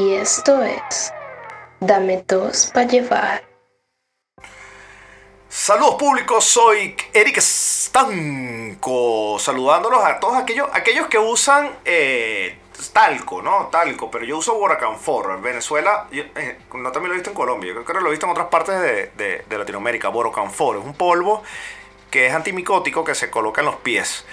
Y esto es Dame dos para llevar. Saludos públicos, soy Eric Stanco, saludándolos a todos aquellos, aquellos que usan eh, talco, ¿no? Talco, pero yo uso Borocanfor. En Venezuela, yo, eh, no también lo he visto en Colombia, yo creo que lo he visto en otras partes de, de, de Latinoamérica. Borocanfor es un polvo que es antimicótico que se coloca en los pies.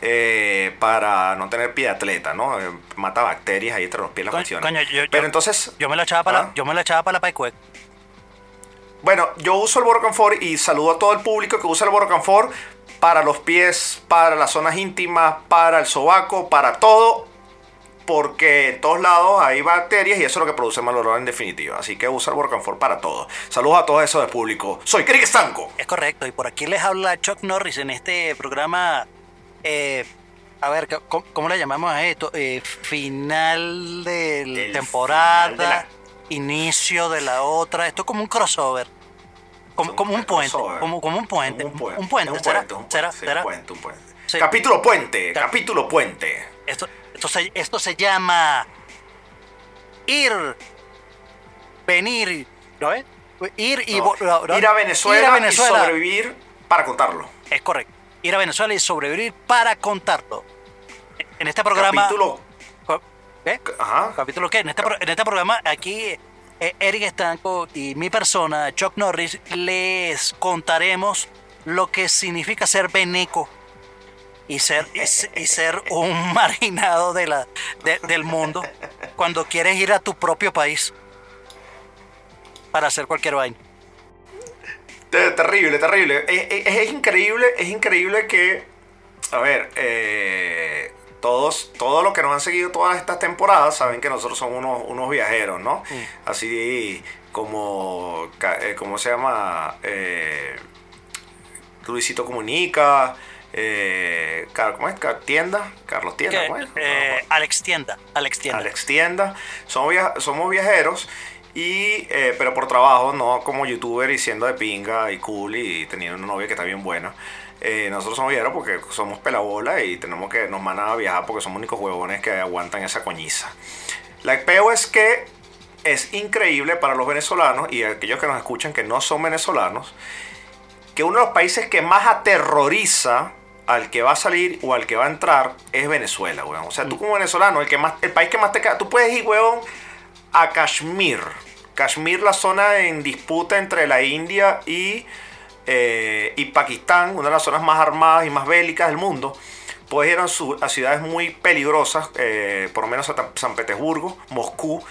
Eh, para no tener pie de atleta, ¿no? Eh, mata bacterias ahí entre los pies la Coño, cuestión. coño, yo- Pero yo- entonces, Yo me la echaba para ¿Ah? la, yo me la echaba para la Paicuec. bueno, yo uso el Borocanfor y saludo a todo el público que usa el Borocanfor para los pies, para las zonas íntimas, para el sobaco, para todo, porque en todos lados hay bacterias y eso es lo que produce mal olor en definitiva. Así que usa el Borocanfor para todo. Saludos a todos esos del público. Soy Stanco. Es correcto. Y por aquí les habla Chuck Norris en este programa. Eh, a ver, ¿cómo, cómo le llamamos a esto? Eh, final de la temporada, final de la- inicio de la otra. Esto es como un crossover. Como, Un como un puente. Como, como un puente. Un puente. Un puente. Un ¿Será? puente, ¿Será? un puente, un puente. Sí. Capítulo puente, Cap- capítulo puente. Esto, esto, se, esto se llama ir, venir, ¿no ves? Ir y No, vo- no, no. Ir a Venezuela, Ir a Venezuela. y sobrevivir para contarlo. Es correcto. Ir a Venezuela y sobrevivir para contarlo. En este programa. Capítulo. ¿Qué? Ajá. ¿Capítulo qué? En este, en este programa, aquí, eh, Eric Estanco y mi persona, Chuck Norris, les contaremos lo que significa ser veneco y ser, y, y ser un marginado de la, de- del mundo cuando quieres ir a tu propio país para hacer cualquier vaina. Te- Terrible, terrible. Es, es- es increíble, es increíble que, a ver, eh, todos, todos los que nos han seguido todas estas temporadas saben que nosotros somos unos, unos viajeros, ¿no? Así como, eh, ¿cómo se llama? Eh, Luisito Comunica, eh, ¿cómo es? Tienda, Carlos Tienda, ¿cómo es? eh, Alex Tienda. Alex Tienda. Alex Tienda. Somos, via- somos viajeros, y, eh, pero por trabajo, no como youtuber y siendo de pinga y cool y teniendo una novia que está bien buena. Eh, nosotros somos viajeros porque somos pelabola y tenemos que nos mandan a viajar porque somos únicos huevones que aguantan esa coñiza. La peo es que es increíble para los venezolanos y aquellos que nos escuchan que no son venezolanos, que uno de los países que más aterroriza al que va a salir o al que va a entrar es Venezuela, weón. O sea, tú como venezolano, el, que más, el país que más te caga, tú puedes ir, weón, a Kashmir. Kashmir, la zona en disputa entre la India y, eh, y Pakistán, una de las zonas más armadas y más bélicas del mundo. Puedes ir a, ciudades muy peligrosas, eh, por lo menos San Petersburgo, Moscú,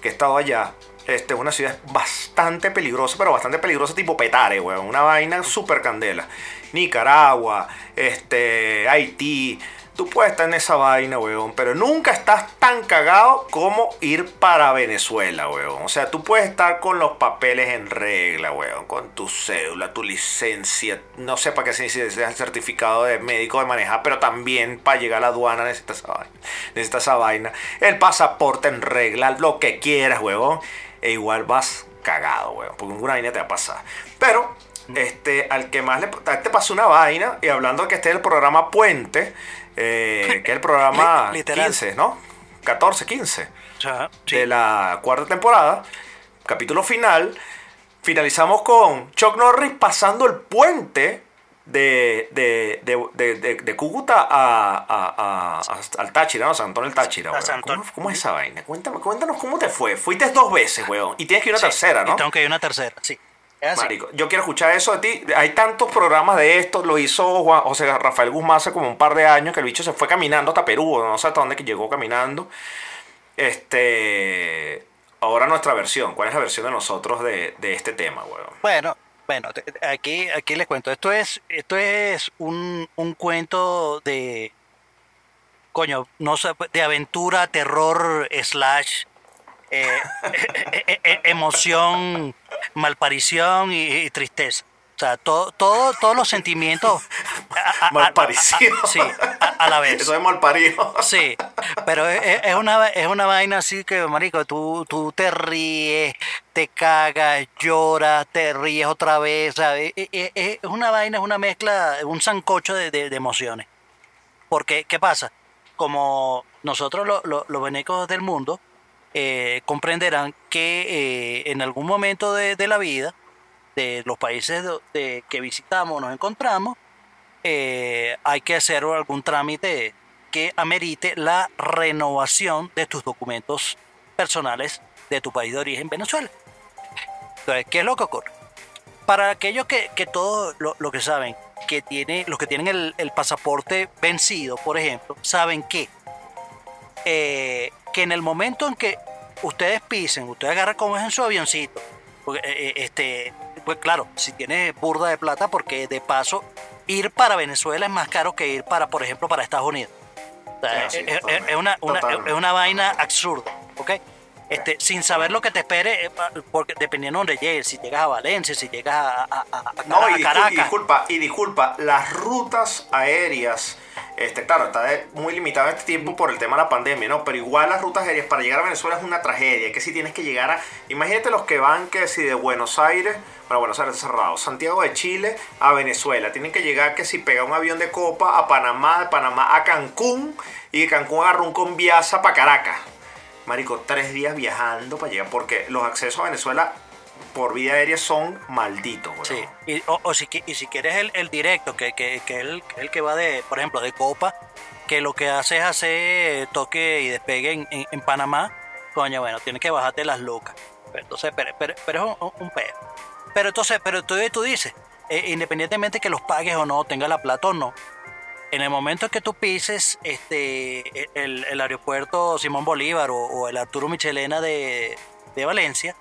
que he estado allá. Este, es una ciudad bastante peligrosa, pero bastante peligrosa tipo Petare, weón. Una vaina súper candela. Nicaragua, este, Haití. Tú puedes estar en esa vaina, weón, pero nunca estás tan cagado como ir para Venezuela, weón. O sea, tú puedes estar con los papeles en regla, weón, con tu cédula, tu licencia, no sé para qué se necesita el certificado de médico de manejar, pero también para llegar a la aduana necesitas esa vaina. Necesitas esa vaina. El pasaporte en regla, lo que quieras, weón. E igual vas cagado, weón, porque ninguna vaina te va a pasar. Pero este, al que más le te pasó una vaina, y hablando de que este es el programa Puente, eh, que es el programa Li- literal. 15, ¿no? 14, 15 O sea, sí. de la cuarta temporada, capítulo final, finalizamos con Chuck Norris pasando el puente de, de, de, de, Cúcuta a, a- a- a- al Táchira, ¿no? San Antonio del Táchira. A ¿Cómo, es esa vaina? Cuéntame, cuéntanos cómo te fue. Fuiste dos veces, weón. Y tienes que ir una Sí, tercera, ¿no? Y tengo que ir una tercera, sí. Marico, yo quiero escuchar eso de ti. Hay tantos programas de esto. Lo hizo Juan, o sea, Rafael Guzmán hace como un par de años que el bicho se fue caminando hasta Perú. No sé hasta dónde que llegó caminando. Este. Ahora nuestra versión. ¿Cuál es la versión de nosotros de, de este tema, weón? Bueno, bueno, aquí, aquí les cuento. Esto es, esto es un, un cuento de, coño, no sé, de aventura, terror, slash, eh, eh, eh, emoción, malparición y, y tristeza. O sea, todo, todo, todos los sentimientos. a- a- a- Malparecido. a- sí, a, la vez. Eso es malparido. Sí, pero es, es- una, es una vaina así que, marico, tú, tú te ríes, te cagas, lloras, te ríes otra vez, ¿sabes? Es, es- es una vaina, es una mezcla, un sancocho de, de- de emociones. Porque, ¿qué pasa? Como nosotros lo- lo- los venecos del mundo, eh, comprenderán que eh, en algún momento de, la vida, de los países de, que visitamos, nos encontramos, eh, hay que hacer algún trámite que amerite la renovación de tus documentos personales de tu país de origen, Venezuela. Entonces, ¿qué es lo que ocurre? Para aquellos que, que todos lo, lo, que saben, que tiene, los que tienen el, el pasaporte vencido, por ejemplo, saben que, eh, que en el momento en que ustedes pisen, ustedes agarran como es en su avioncito, porque, eh, este, pues claro, si tienes burda de plata, porque de paso ir para Venezuela es más caro que ir para, por ejemplo, para Estados Unidos. O sea, sí, es, es, una, una, es, una, vaina absurda. Este, sin saber lo que te espere, eh, porque dependiendo de dónde llegues, si llegas a Valencia, si llegas a, a, a, a no, y Caracas. Y disculpa, y disculpa, las rutas aéreas, este, claro, está muy limitado este tiempo por el tema de la pandemia, ¿no? Pero igual las rutas aéreas para llegar a Venezuela es una tragedia, que si tienes que llegar a... Imagínate los que van, que si de Buenos Aires, bueno, Buenos Aires cerrado, Santiago de Chile a Venezuela, tienen que llegar que si pega un avión de copa a Panamá, de Panamá a Cancún, y de Cancún agarra un Conviasa para Caracas. Marico, tres días viajando para llegar, porque los accesos a Venezuela por vía aérea son malditos. Sí, y, o, o si, y si quieres el, el directo, que, que, que el, el que va de, por ejemplo, de Copa, que lo que hace es hacer toque y despegue en, en, en Panamá, coño, bueno, tienes que bajarte las locas. Entonces, pero, pero, pero es un, un pedo. Pero entonces, pero tú, tú dices, eh, independientemente que los pagues o no, tenga la plata o no, en el momento que tú pises este, el, el aeropuerto Simón Bolívar o, el Arturo Michelena de, de Valencia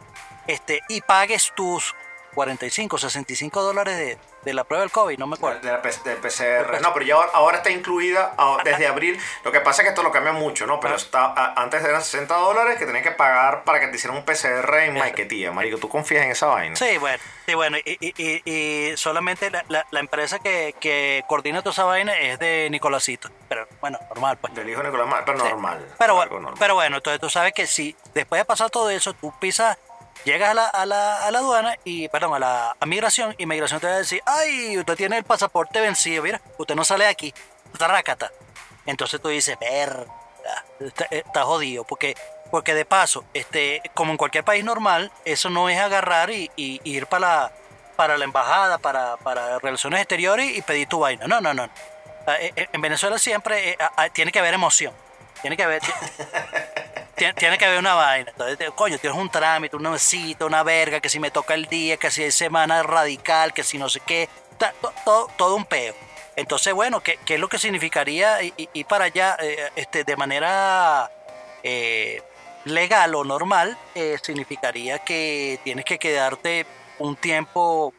este, y pagues tus 45, 65 dólares de, de la prueba del COVID, no me acuerdo. De, la, del PCR. No, pero ya ahora está incluida desde abril. Lo que pasa es que esto lo cambia mucho, ¿no? Pero está, antes eran 60 dólares que tenías que pagar para que te hicieran un PCR en Maiquetía. Marico, ¿tú confías en esa vaina? Sí, bueno. Sí, bueno, y, y, y solamente la, la, la, empresa que, que coordina toda esa vaina es de Nicolásito. Pero bueno, normal, pues. Del hijo de Nicolás, pero sí. normal. Pero, bueno, normal. pero bueno, entonces tú sabes que si después de pasar todo eso, tú pisas llegas a la, a la, a la aduana y, perdón, a la a migración y migración te va a decir, ay, usted tiene el pasaporte vencido, mira, usted no sale de aquí, rácata. Entonces tú dices, verga, está, está, jodido, porque, porque de paso, este, como en cualquier país normal, eso no es agarrar y, y, y ir para la, para la embajada, para, para relaciones exteriores y pedir tu vaina. No, no, no. En Venezuela siempre eh, tiene que haber emoción. Tiene que haber. tiene, que haber una vaina. Entonces, coño, tienes un trámite, una cita, una verga, que si me toca el día, que si es semana radical, que si no sé qué. Todo, todo, todo un peo. Entonces, bueno, ¿qué, ¿qué, es lo que significaría ir para allá eh, este, de manera eh, legal o normal? Eh, significaría que tienes que quedarte un tiempo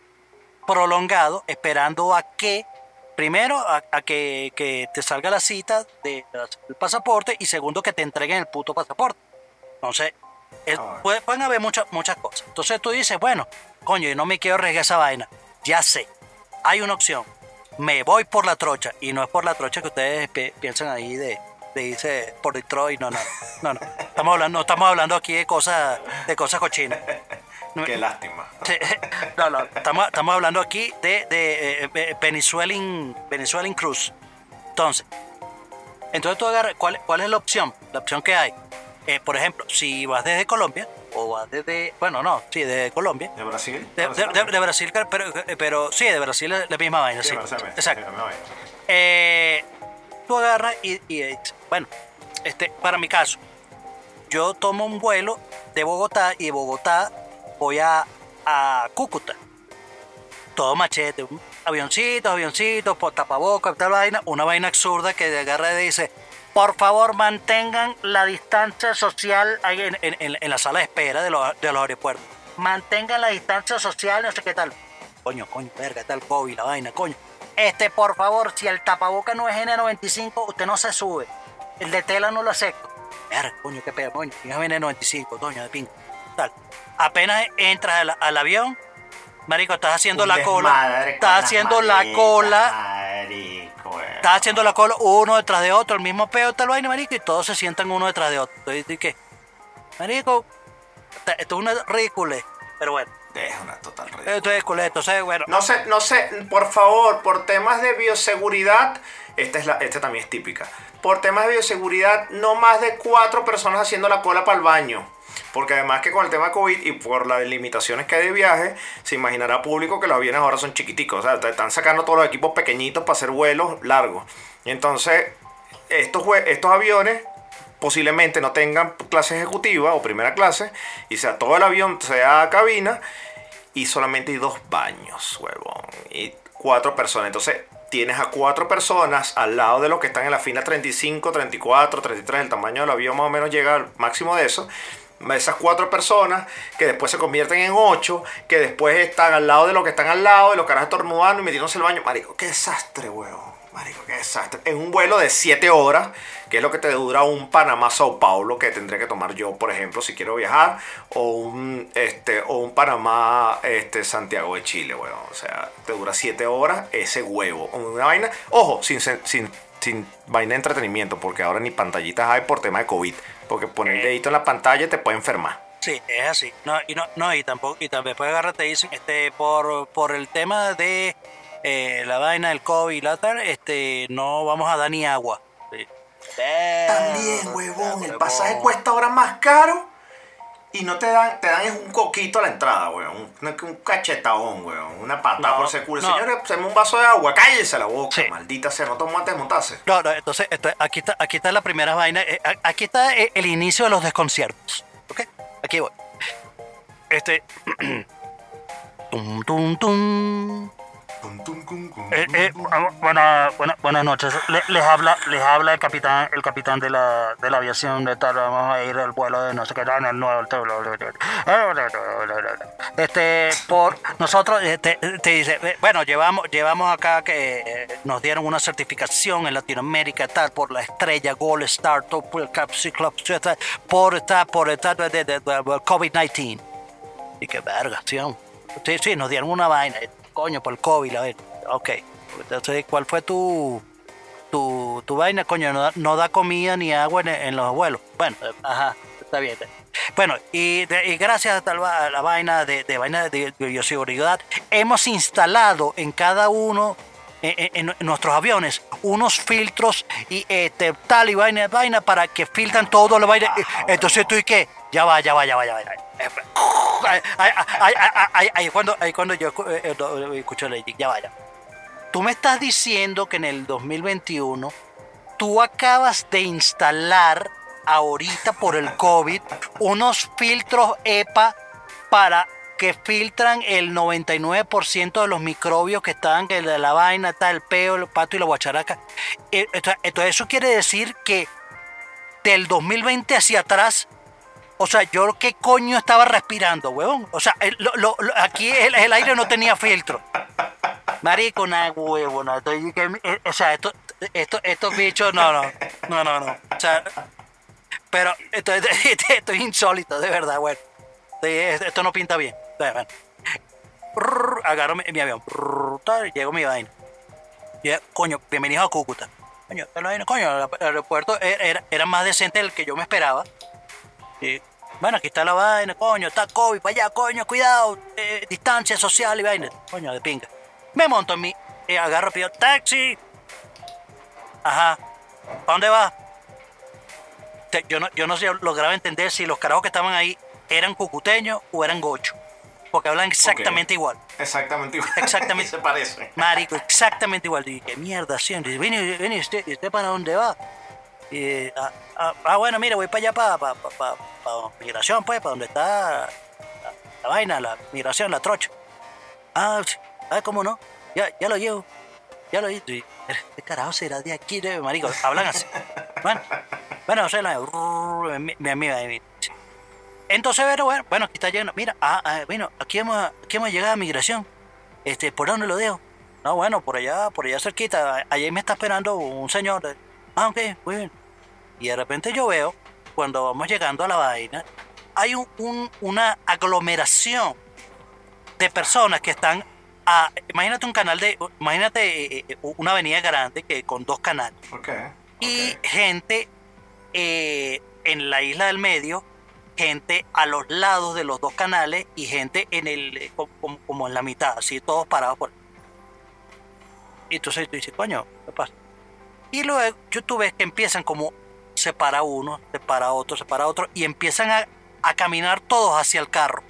prolongado esperando a que primero a, a que, que, te salga la cita del de, pasaporte y segundo que te entreguen el puto pasaporte. Entonces, es, oh. puede, pueden haber muchas, muchas cosas. Entonces tú dices, bueno, coño, yo no me quiero arriesgar esa vaina. Ya sé, hay una opción. Me voy por la trocha. Y no es por la trocha que ustedes pi piensan ahí de, de irse por Detroit. No, no, no, no. Estamos hablando, no estamos hablando aquí de cosas, de cosas cochinas. Qué lástima. No, no, estamos, estamos hablando aquí de, de eh, Venezuelan, Venezuelan Cruz. Entonces, entonces tú agarras, ¿cuál, ¿cuál es la opción? La opción que hay. Eh, por ejemplo, si vas desde Colombia, o vas desde, bueno, no, sí, de Colombia. ¿De Brasil? De, de, de, de Brasil, pero, pero sí, de Brasil es la misma vaina, sí. sí. Exacto. Eh, tú agarras y, y, bueno, este, para mi caso, yo tomo un vuelo de Bogotá y de Bogotá voy a, Cúcuta. Todo machete, avioncitos, avioncitos, por tapabocas, tal vaina, una vaina absurda que de agarra dice, por favor mantengan la distancia social ahí en, la sala de espera de los, aeropuertos. Mantengan la distancia social, no sé qué tal. Coño, coño, verga, tal COVID, la vaina, coño. Este, por favor, si el tapaboca no es N95, usted no se sube. El de tela no lo acepto. Verga, coño, qué pedo, coño. Es N95, doña de pingo. Tal apenas entras al, al avión, marico, estás haciendo Un la cola, estás haciendo la cola, marico, eh. estás haciendo la cola uno detrás de otro, el mismo peo tal vaina, marico, y todos se sientan uno detrás de otro. ¿Y qué? Marico, esto es una ridícula, pero bueno. Es una total ridícula. Esto es entonces, bueno. No sé, no sé, por favor, por temas de bioseguridad, esta, es la, esta también es típica. Por temas de bioseguridad, no más de cuatro personas haciendo la cola para el baño. Porque además que con el tema COVID y por las limitaciones que hay de viaje, se imaginará público que los aviones ahora son chiquiticos. O sea, te están sacando todos los equipos pequeñitos para hacer vuelos largos. Y entonces, estos, estos aviones posiblemente no tengan clase ejecutiva o primera clase y sea todo el avión, sea cabina y solamente hay dos baños, huevón. Y cuatro personas. Entonces tienes a cuatro personas al lado de los que están en la fila 35, 34, 33. El tamaño del avión más o menos llega al máximo de eso. Esas cuatro personas que después se convierten en ocho, que después están al lado de los que están al lado, de los caras estornudando y metiéndose el baño. Marico, qué desastre, huevón. Marico, qué desastre. En un vuelo de 7 horas, que es lo que te dura un Panamá-Sao Paulo, que tendría que tomar yo, por ejemplo, si quiero viajar, o un, este, o un Panamá este, de Chile, weón. O sea, te dura 7 horas ese huevo. Una vaina, ojo, sin, sin, sin vaina de entretenimiento, porque ahora ni pantallitas hay por tema de COVID. Porque poner el dedito en la pantalla te puede enfermar. Sí, es así. No, y no, no, y tampoco, y también después agarra te dicen, este, por, por el tema de eh, la vaina del COVID y la tal, este, no vamos a dar ni agua. Sí. También, huevón, el pasaje cuesta ahora más caro y no te dan, te dan es un coquito a la entrada, huevón. Un, un cachetadón, huevón. Una patada No, por ese culo. no. Señores, se un vaso de agua, cállese la boca, Sí. maldita sea, no tomó antes de montarse. No, no, entonces, esto- aquí, está, aquí está la primera vaina. eh, Aquí está eh, el inicio de los desconciertos. ¿Ok? Aquí voy. Este. tum, tum, tum. Eh, eh, bu- buena- buena- buenas noches. Le- les habla, les habla el capitán, el capitán de la, de la aviación de tal. Vamos a ir al vuelo de no sé qué, en el nuevo. Este, por nosotros eh, te, te dice, eh, bueno, llevamos, llevamos acá que nos dieron una certificación en Latinoamérica tal por la estrella Gold Star por por esta, por esta de, de- de- de COVID-19. Y qué verga, sí, ¿no? sí, sí, nos dieron una vaina, coño, por el COVID, a ver, ok. Entonces, ¿cuál fue tu, tu, tu vaina, coño? No, da- comida ni agua en, los vuelos. Bueno, ajá, está bien. Bueno, y, gracias a, la vaina de, de vaina de bioseguridad, hemos instalado en cada uno en, en- en nuestros aviones unos filtros y este, tal y vaina, vaina para que filtran todo la vaina. Entonces tú y qué, ya va, ya va, ya va, ya va. Ahí, cuando, cuando yo eh, eh, escucho Lady, ya vaya. Tú me estás diciendo que en el 2021 tú acabas de instalar ahorita por el COVID unos filtros EPA para que filtran el 99% de los microbios que están, que de la vaina, está el peo, el pato y la guacharaca. Eh, Entonces, eso quiere decir que del 2020 hacia atrás o sea, yo qué coño estaba respirando, huevón. O sea, aquí el, aire no tenía filtro. Marico, na huevo, eh, o sea, esto, esto, estos bichos, no, no, no, no, no. O sea, pero esto, esto- es insólito, de verdad, bueno. Esto no pinta bien. Agarro mi, mi avión. Llego mi vaina. Coño, bienvenido a Cúcuta. Coño, coño, el aeropuerto era, era- más decente del que yo me esperaba. Bueno, aquí está la vaina, coño, está COVID, para allá, coño, cuidado, eh, distancia social y vaina. Coño, de pinga. Me monto en mi, eh, agarro, pido taxi. Ajá. ¿Para dónde va? Yo no, yo no sé, lograba entender si los carajos que estaban ahí eran cucuteños o eran gochos. Porque hablan exactamente igual. Exactamente igual. Exactamente. se parece. Marico, exactamente igual. Y qué mierda siempre. Dice, Vení, vení, ¿usted, ¿y usted para dónde va? Y, ah, ah, ah, bueno, mira, voy para allá, para, para, para, para migración, pues, para donde está la, la vaina, la migración, la trocha. Ah, ah, ¿cómo no? Ya, ya lo llevo. Ya lo llevo. Y, ¿Qué carajo será de aquí, de marico? Hablan así. Bueno, bueno, no sé, la. Entonces, bueno, bueno, bueno, aquí está llegando. Mira, ah, ah, bueno, aquí hemos, aquí hemos llegado a migración. Este, ¿por dónde lo dejo? No, bueno, por allá, por allá cerquita. Allí me está esperando un señor. Ah, ok, muy bien. Y de repente yo veo, cuando vamos llegando a la vaina, hay un- un- una aglomeración de personas que están a, imagínate un canal de, imagínate eh, eh, una avenida grande que con dos canales Ok. y ok. gente eh, en la isla del medio gente a los lados de los dos canales y gente en el eh, co- como, como en la mitad, así todos parados por Y entonces tú dices, coño, ¿qué pasa? Y luego tú ves que empiezan como separa uno, separa otro, separa otro y empiezan a, a caminar todos hacia el carro.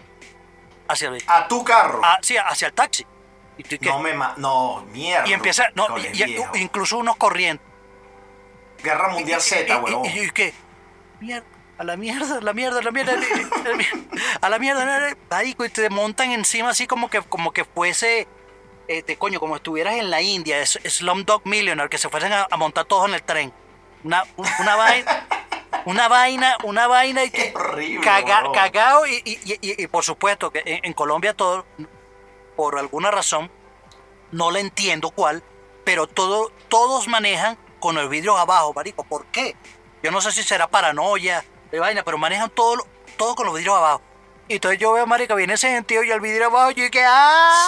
Hacia el, A tu carro. ah, sí, hacia el taxi. Y, tú, ¿qué? no me ma No, mierda. y empieza, no, Cole, y- y- viejo. incluso unos corriendo. Guerra Mundial Z, y- huevón. Y, y- y que, mierda, a la mierda, a la mierda, a la mierda, a la mierda, a la mierda, ahí y te montan encima así como que, como que fuese, este, coño, como estuvieras en la India, es Slumdog Millionaire, que se fuesen a, a montar todos en el tren. Una, un- una vaina, una vaina, una vaina y que horrible, caga- y, y- y- por supuesto que en, en Colombia todo, por alguna razón, no le entiendo cuál, pero todo, todos manejan con el vidrio abajo, marico. ¿Por qué? Yo no sé si será paranoia de vaina, pero manejan todo, todo con los vidrios abajo. Y entonces yo veo, marica, viene ese sentido y el vidrio abajo, y que ¡ay!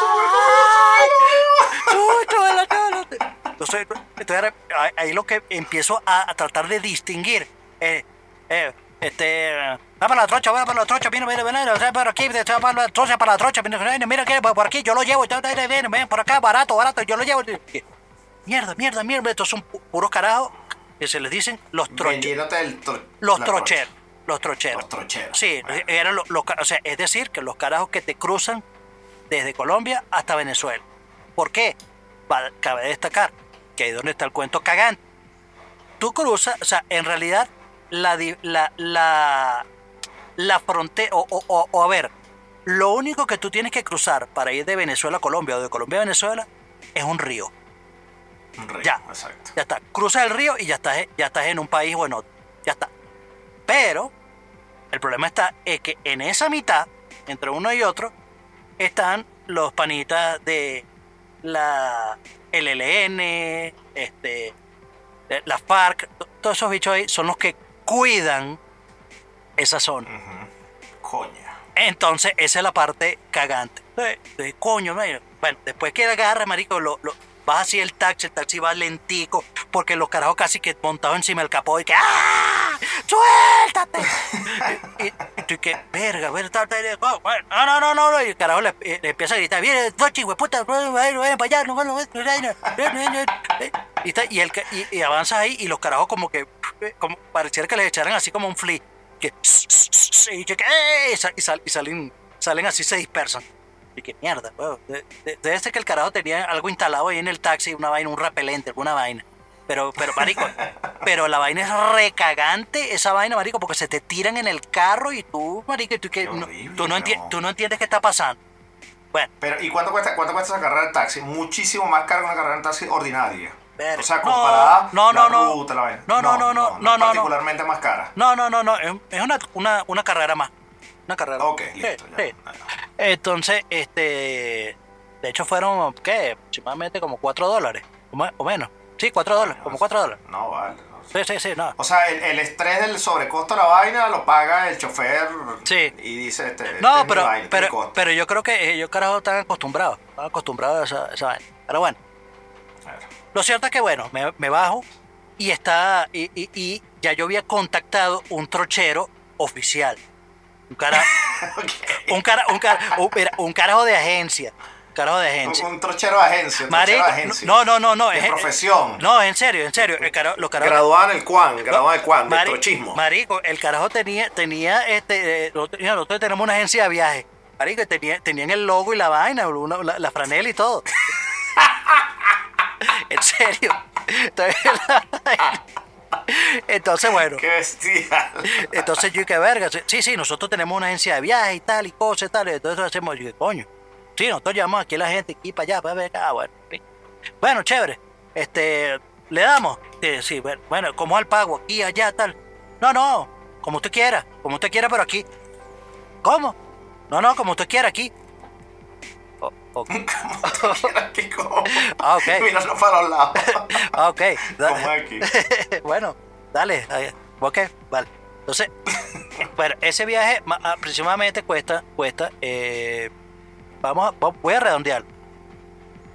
¡Susto de la cara! Entonces, entonces ahí- lo que empiezo a, a tratar de distinguir. Eh, eh, este. Va para la trocha, va para la trocha, viene, viene, viene, por aquí, para la trocha, para la trocha, viene, mira que por aquí, yo lo llevo, viene, viene, por acá, barato, barato, yo lo llevo. Mierda, mierda, mierda, estos son pu- puros carajos que se les dicen los el tro- Los la trocheros. trocha. Los trocheros. Los trocheros. Sí, Bueno. eran los, o sea, es decir, que los carajos que te cruzan desde Colombia hasta Venezuela. ¿Por qué? Cabe destacar que ahí es donde está el cuento cagante. Tú cruzas, o sea, en realidad la la la, la frontera o, o- o- o a ver, lo único que tú tienes que cruzar para ir de Venezuela a Colombia o de Colombia a Venezuela es un río. Un Ya. Exacto. Ya está. Cruzas el río y ya estás, ya estás en un país o en otro. Ya está. Pero el problema está es que en esa mitad, entre uno y otro, están los panitas de la LLN, este, la FARC, to- todos esos bichos ahí son los que cuidan esa zona. Coño. Entonces, esa es la parte cagante. Entonces, coño, bueno, después que agarras, marico, lo, lo- vas así el taxi, el taxi va lentico, porque los carajos casi que montados encima del capó y que ¡Ah! ¡Suéltate! y, y, y tú que, verga, verga, no, no, no, no, no, y el carajo le, le empieza a gritar, viene, no, chico, puta, vayan vayan para allá, no, no, no, no, no, no". y, y, el, y, y avanzas ahí y los carajos como que, como pareciera que les echaran así como un flea, que, y que, "Eh", sal- y salen, salen así, se dispersan. Y que mierda, weón. De- de- Debe ser que el carajo tenía algo instalado ahí en el taxi, una vaina, un repelente, alguna vaina. Pero, pero, marico, pero la vaina es recagante, esa vaina, marico, porque se te tiran en el carro y tú, marico, tú, que, no, horrible, tú, no enti- no. tú no entiendes qué está pasando. Bueno, Pero, ¿y cuánto cuesta, cuánto cuesta esa carrera de taxi? Muchísimo más caro que una carrera de taxi ordinaria. O sea, comparada no, la no, no. ruta, la vaina. No, no, no, no, no, no, particularmente más cara. no, no, no, no, es es una, una, una carrera más. Una carrera Ok, Sí, listo. ya. sí. Entonces, este. De hecho, fueron, ¿qué? Aproximadamente como 4 dólares. O me- o menos. Sí, 4 dólares. Como 4 dólares. No, vale. Sí, sí, sí, no. O sea, el, el estrés del sobrecosto de la vaina lo paga el chofer. Sí. Y dice, este, este No, es mi pero, vaina, este mi pero, costo. pero yo creo que ellos, carajo, están acostumbrados. Están acostumbrados a esa, vaina. Pero bueno, lo cierto es que, bueno, me, me bajo y está. Y, y- y ya yo había contactado un trochero oficial. Un cara. un, cara, un, cara, un, mira, un carajo de agencia. Un carajo de agencia. Un, un trochero de agencia. un Marico, trochero de agencia. no, no, no, no. De es- profesión. No, en serio, en serio. El carajo, los carajos, Graduado en el Cuan, graduado en el Cuan, de Mari- trochismo. Marico, el carajo tenía, tenía este, eh, nosotros, tenemos una agencia de viaje. Marico, tenía, tenían el logo y la vaina, una- la, la franela y todo. en serio. Entonces, entonces, bueno. Qué. Entonces yo dije, verga, sí, sí, nosotros tenemos una agencia de viaje y tal y cosas y tal. y Entonces hacemos, yo coño. Sí, nosotros llamamos aquí a la gente, aquí para allá, para ver acá, bueno. sí. Bueno, chévere. Este, le damos. Sí, bueno, bueno, ¿cómo es el pago? Aquí, allá, tal. No, no, como usted quiera, como usted quiera, pero aquí. ¿Cómo? No, no, como usted quiera, aquí. O- ok. Aquí como- Ah, ok. Para los lados. Ah, ok. Como aquí. bueno, dale. Ok, vale. Entonces, bueno, ese viaje ma- aproximadamente cuesta, cuesta, eh, vamos a, vo- voy a redondear.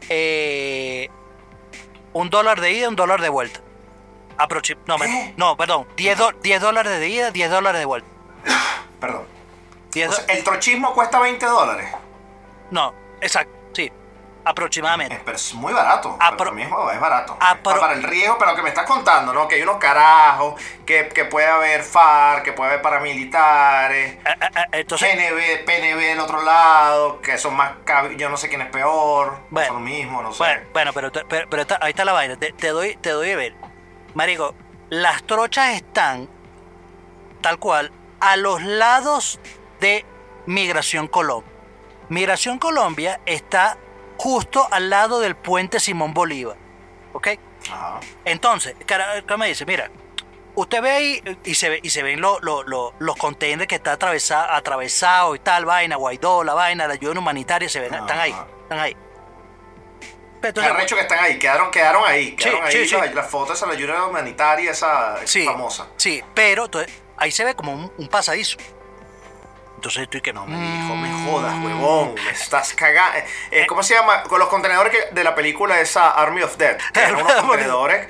Eh, un dólar de ida, un dólar de vuelta. Aproxi- no, me- no, perdón, 10, do- 10 dólares de ida, 10 dólares de vuelta. Perdón. 10 O sea, el trochismo cuesta 20 dólares. No, exacto, sí, aproximadamente. Pero es muy barato. Apro- mí es, barato. Apro- para el riesgo, pero lo que me estás contando, ¿no? Que hay unos carajos, que, que puede haber FARC, que puede haber paramilitares, Ah, ah, ah, Entonces, PNB, PNB del otro lado, que son más... Yo no sé quién es peor, Bueno. son lo mismo, no sé. bueno, bueno, pero, pero, pero está- ahí está la vaina. Te, te doy, te doy a ver. Marico, las trochas están tal cual a los lados de Migración Colombia. Migración Colombia está justo al lado del puente Simón Bolívar. ¿Ok? Ajá. Entonces, cara, cara me dice, mira, usted ve ahí y se, ve, y se ven lo- lo- lo- los containers que está atravesado, atravesado y tal, vaina, Guaidó, la vaina, la ayuda humanitaria, se ven, están ahí, están ahí. Pero Qué entonces, arrecho que están ahí, quedaron, quedaron ahí, Sí, quedaron sí, ahí sí. las la fotos de la ayuda humanitaria, esa, esa sí, famosa. sí, pero entonces, ahí se ve como un, un pasadizo. Entonces estoy que No me dijo, me jodas, Mm. huevón, me estás cagando. ¿Cómo se llama? Con los contenedores que- de la película esa Army of Dead. Que eran unos contenedores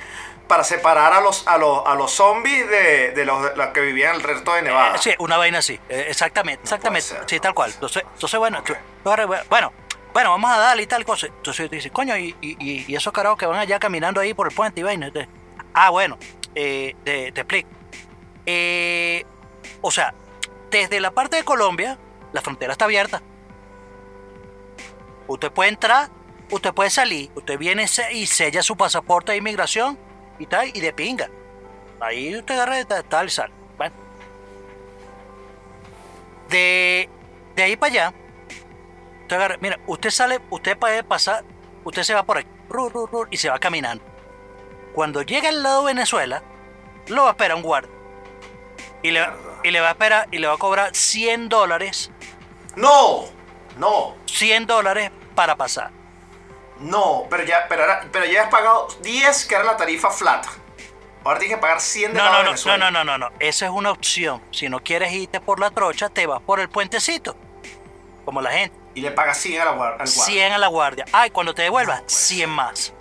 para separar a los, a los, a los zombies de, de los, de los que vivían el resto de Nevada. Eh, sí, una vaina así, eh, exactamente, exactamente, ser, sí, no tal cual. Entonces, entonces bueno, bueno, bueno, vamos a darle y tal cosa. Entonces tú dices, coño, y, y, y esos carajos que van allá caminando ahí por el puente y vaina. Entonces, ah, bueno, eh, te, te explico. Eh, o sea, desde la parte de Colombia, la frontera está abierta. Usted puede entrar, usted puede salir, usted viene y sella su pasaporte de inmigración y tal, y de pinga. Ahí usted agarra de ta- tal y sale. Bueno. De, de ahí para allá, usted agarra- mira, usted sale, usted puede pasar, usted se va por aquí, y se va caminando. Cuando llega al lado de Venezuela, lo va a esperar un guardia. Y le, Mierda. Y le va a esperar y le va a cobrar 100 dólares, No, no, 100 dólares para pasar. no, pero ya, pero, ahora- pero ya has pagado 10 que era la tarifa flat. Ahora tienes que pagar 100 de No, no, no, no, no, no, no, no. Esa es una opción. Si no quieres irte por la trocha, te vas por el puentecito. Como la gente. Y le pagas 100 a la guar- al guardia. 100 a la guardia. Ay, cuando te devuelvas, No puede 100 más.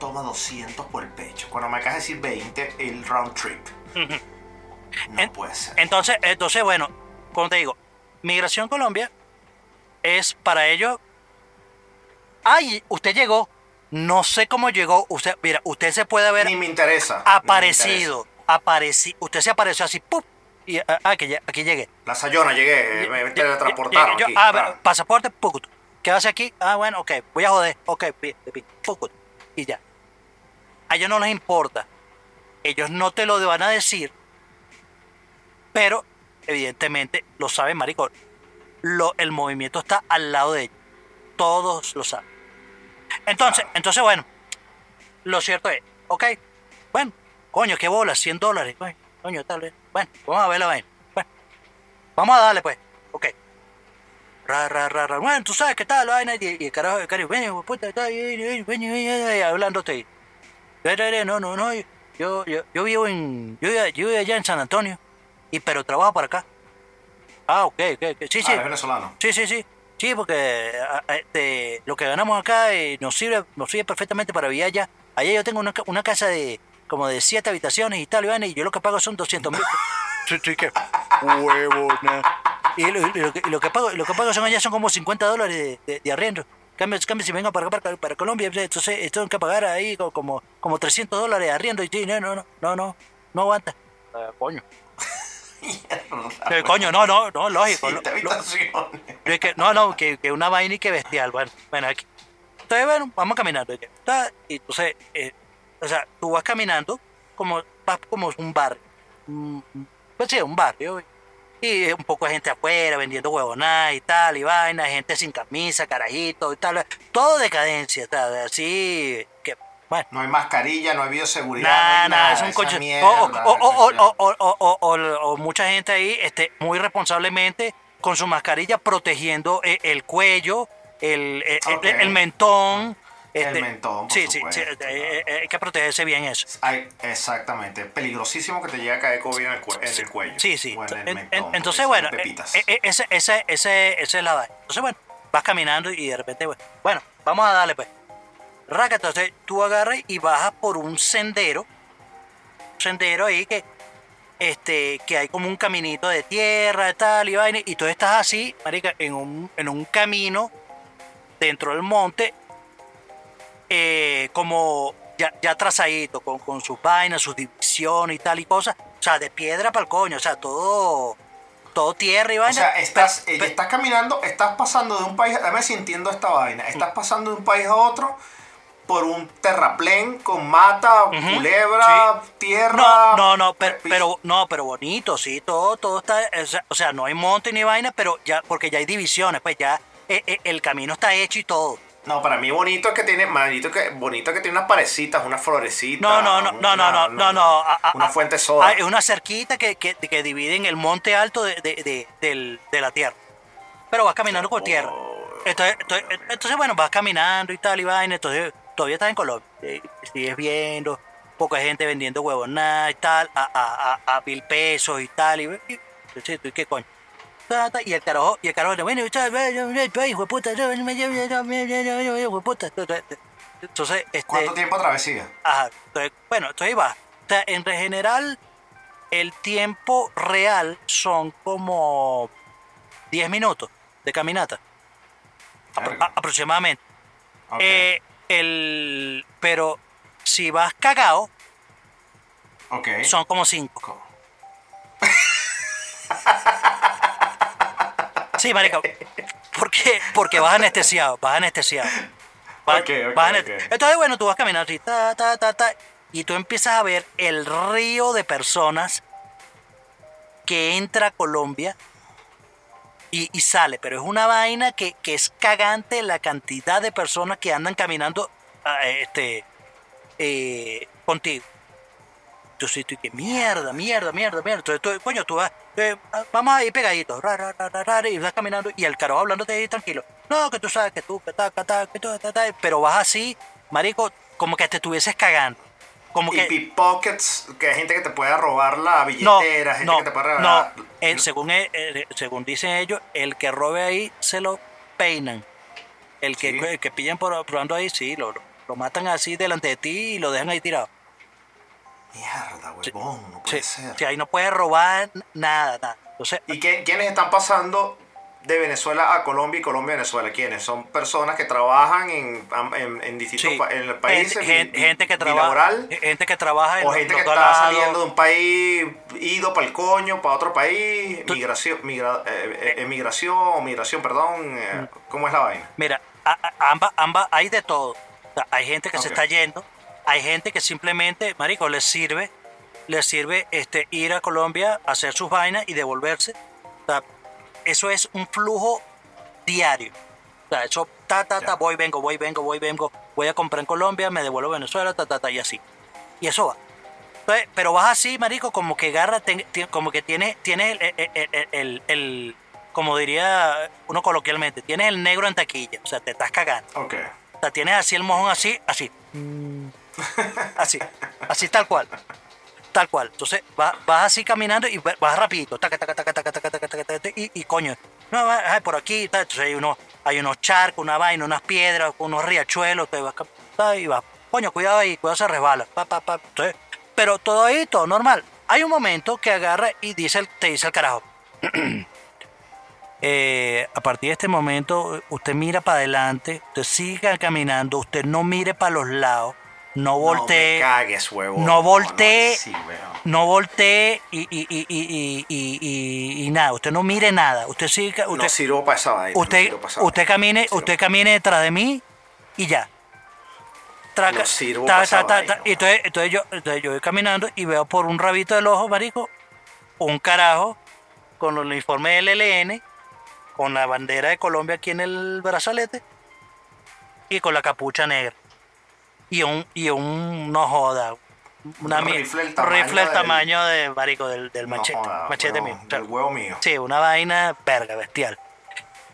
Toma 200 por el pecho. Cuando me acabas de decir 20, el round trip. No En- puede ser. Entonces, entonces, bueno, como te digo, Migración Colombia es para ellos. Ay, usted llegó. No sé cómo llegó. Usted, mira, usted se puede haber Ni me interesa. me aparecido. Apareci, usted se apareció así, ¡pum! Y ah, aquí, lle- aquí llegué. La Sayona, llegué. Me teletransportaron. yo- aquí. ah, Ah. pasaporte, pucut. ¿Qué hace aquí? Ah, bueno, ok, voy a joder. Ok, pucut. Y ya. A ellos no les importa. Ellos no te lo van a decir. Pero, evidentemente, lo saben, marico. Lo, el movimiento está al lado de ellos. Todos lo saben. Entonces, entonces, bueno. Lo cierto es, ok, bueno, coño, qué bola, 100 dólares. Coño, coño, tal vez. Bueno, vamos a ver la vaina. Bueno, vamos a darle, pues. Ok. Ra, ra, ra, ra. Bueno, tú sabes qué tal la vaina. Y, y el carajo, el carajo, ven, puta, está ahí, ven, ven, hablándote No, no, no. Yo, yo, yo vivo en. Yo, yo vivo allá en San Antonio. Y pero trabajo para acá. Ah, ok, ok, ok. Sí, sí. Ah, es venezolano. Sí, sí, sí. Sí, porque a- a- este, lo que ganamos acá eh, nos sirve nos sirve perfectamente para vivir allá. Allá yo tengo una, una casa de como de siete habitaciones y tal, y yo lo que pago son 200 mil. Sí, sí, que huevona. Y lo, lo que, lo que pago, lo que pago son allá son como 50 dólares de, de, de arriendo. Cambio, cambio si vengo para para, para Colombia, pues, entonces eh, tengo que pagar ahí co- como, como 300 dólares de arriendo y sí, no, no, no, no, no, no aguanta. Ah, coño. Eh, coño, no, no, no, lógico. Lo- lo- habitaciones. yo es que, no, no, que, que una vaina y que bestial. Bueno, bueno, aquí. Entonces, bueno, vamos caminando. y entonces, eh, o sea, tú vas caminando como, vas como un barrio. Pues sí, un barrio. Y un poco de gente afuera vendiendo huevonadas y tal, y vaina, gente sin camisa, carajito y tal. Todo decadencia, tal, así que, bueno. No hay mascarilla, no hay bioseguridad. Nada, no hay nada, es un coche. O, mucha gente ahí este, muy responsablemente con su mascarilla protegiendo eh, el cuello, el, el- el- mentón. El este, mentón, por sí, sí, sí, eh, eh, hay que protegerse bien eso. Ay, exactamente. Peligrosísimo que te llegue a caer COVID en el, cue- en el cuello. Sí, sí. O en el En- en- mentón, entonces, bueno, eh, eh, ese, ese, ese, esa es la vaina. Entonces, bueno, vas caminando y de repente, bueno, vamos a darle pues. Raca, entonces tú agarras y bajas por un sendero. Un sendero ahí que este, que hay como un caminito de tierra, tal, y vaina, y tú estás así, marica, en un, en un camino dentro del monte, eh, como ya, ya trazadito, con, con sus vainas, sus divisiones y tal y cosas, o sea, de piedra para el coño, o sea, todo, todo tierra y O vaina. sea, estás, Pe- eh, pe- estás caminando, estás pasando de un país, dame si entiendo esta vaina, estás pasando de un país a otro por un terraplén con mata, culebra, tierra. No, no, no, pero, no, pero bonito, sí, todo, todo está, o sea, o sea, no hay monte ni vaina, pero ya, porque ya hay divisiones, pues ya eh, eh, el camino está hecho y todo. No, para mí bonito es que tiene, bonito que, bonito que tiene unas parecitas, unas florecitas. No, no, no, no, no, no, no, no. a- a- Una fuente soda. Es una cerquita que, que, que dividen el monte alto de, de, de, del- de la tierra. Pero vas caminando por tierra. Entonces, entonces, entonces, bueno, vas caminando y tal y vaina. Entonces, todavía estás en Colombia. eh, Sigues viendo, poca gente vendiendo huevonadas y tal, a, a, a, a mil pesos y tal. Y, y, sí, ¿tú ¿qué coño? Y el carajo, y el carajo, bueno, hijo de puta, hijo puta. Entonces, este. ¿Cuánto tiempo travesía? Ajá, entonces, bueno, entonces va. O sea, en general, el tiempo real son como 10 minutos de caminata, Verga. a- aproximadamente. Ok. Eh, el, pero si vas cagado, ok. son como 5. Sí, marica. ¿Por qué? Porque vas anestesiado, vas anestesiado. Vas- Ok, ok, vas ane- ok. Entonces, bueno, tú vas caminando así, ta, ta, ta, ta, y tú empiezas a ver el río de personas que entra a Colombia y, y sale, pero es una vaina que, que es cagante la cantidad de personas que andan caminando ah, este, eh, contigo. Sí estoy que mierda, mierda, mierda, mierda. Entonces, tú, coño, tú vas, eh, vamos ahí pegaditos, ra, ra, ra, y vas caminando y el carajo hablándote ahí tranquilo. No, que tú sabes que tú, que ta, que ta, que tú, ta, ta, pero vas así, marico, como que te estuvieses cagando. Como Y que, pickpockets, que hay gente que te puede robar la no, billetera, gente no, que te puede no. regalar. Eh, según, eh, eh, según dicen ellos, el que robe ahí se lo peinan. El que, Sí. el que pillan por, probando ahí, sí, lo, lo, matan así delante de ti y lo dejan ahí tirado. Mierda, huevón, no Sí, puede ser. sí, ahí no puedes robar nada, nada. Entonces, ¿Y qué- quiénes están pasando de Venezuela a Colombia y Colombia a Venezuela? ¿Quiénes? Son personas que trabajan en, en, en distintos sí, pa- en el país. gente, gente- que trabaja, gente que trabaja en O gente que está lados. saliendo de un país, ido para el coño, para otro país, Tú- migración, migra- eh, eh, emigración, o migración, perdón. eh, ¿Cómo es la vaina? Mira, ambas, ambas, hay de todo. O sea, hay gente que se está yendo, hay gente que simplemente, marico, les sirve, les sirve este, ir a Colombia, hacer sus vainas y devolverse. O sea, eso es un flujo diario. O sea, eso, ta, ta, ta, voy, vengo, voy, vengo, voy, vengo, voy a comprar en Colombia, me devuelvo a Venezuela, ta, ta, ta, y así. Y eso va. Entonces, pero vas así, marico, como que agarra, ten- como que tienes, tienes el, el- el- el- el- como diría uno coloquialmente, tienes el negro en taquilla, o sea, te estás cagando. Ok. O sea, tienes así el mojón así, así. Así, así tal cual. Tal cual. Entonces vas, vas así caminando y vas vas rapidito. taca, taca, taca, taca, taca, taca, taca, taca, y, y coño, no, va- ay, por aquí, entonces hay unos, hay unos charcos, una vaina, unas piedras, unos riachuelos, vas, y vas, coño, cuidado ahí, cuidado se resbala. Pero todo ahí, todo normal. Hay un momento que agarra y dice te dice el carajo. Eh, a partir de este momento, usted mira para adelante, usted siga caminando, usted no mire para los lados, no voltee, No me cagues, huevón. no sí, huevón. no voltee y, y, y, y, y, y- y- y nada, usted no mire nada, usted No usted, sirvo para esa vaina. no usted, camine, No usted camine detrás de mí y ya. Traca, No sirvo ta, ta, ta, vaina, entonces, entonces yo, entonces yo voy caminando y veo por un rabito del ojo, marico, un carajo con el uniforme del LN, con la bandera de Colombia aquí en el brazalete y con la capucha negra. Y un, y un, no joda, una Un rifle del tamaño rifle del del- tamaño de, marico, del, del No machete, joda, machete mío. O sea, del huevo mío. Sí, una vaina verga, bestial.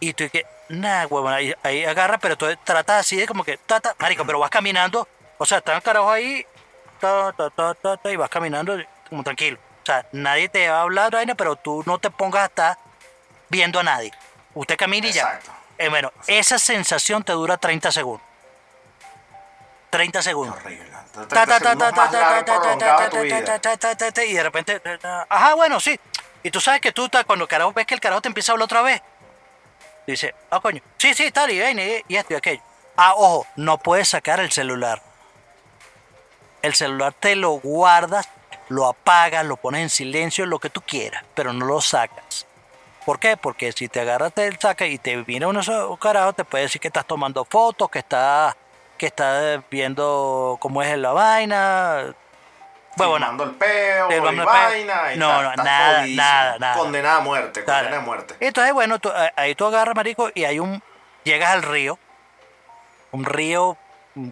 Y tú y que, nada, huevón, ahí, ahí agarra, pero tú tratas así de como que, ta, ta, marico, pero vas caminando, o sea, está el carajo ahí, ta, ta, ta, y vas caminando como tranquilo. O sea, nadie te va a hablar, vaina, pero tú no te pongas a estar viendo a nadie. Usted camina y ya. Eh, bueno, esa sensación te dura 30 segundos. 30 segundos. Y de repente, ajá, bueno, sí. Y tú sabes que tú, cuando carajo ves que el carajo te empieza a hablar otra vez, dice, ah, coño, sí, sí, tal, y, y, y esto y aquello. Ah, ojo, no puedes sacar el celular. El celular te lo guardas, lo apagas, lo pones en silencio, lo que tú quieras, pero no lo sacas. ¿Por qué? Porque si te agarras, te saca y te viene uno carajo, te puede decir que estás tomando fotos, que estás que estás viendo cómo es la vaina. Bueno, Filmando el peo, vamos a- vaina. y No, está- no, está nada, nada, nada. Condenada a muerte, Claro. condenada a muerte. Entonces, bueno, tú- a- ahí tú agarras, marico, y hay un... Llegas al río. Un río,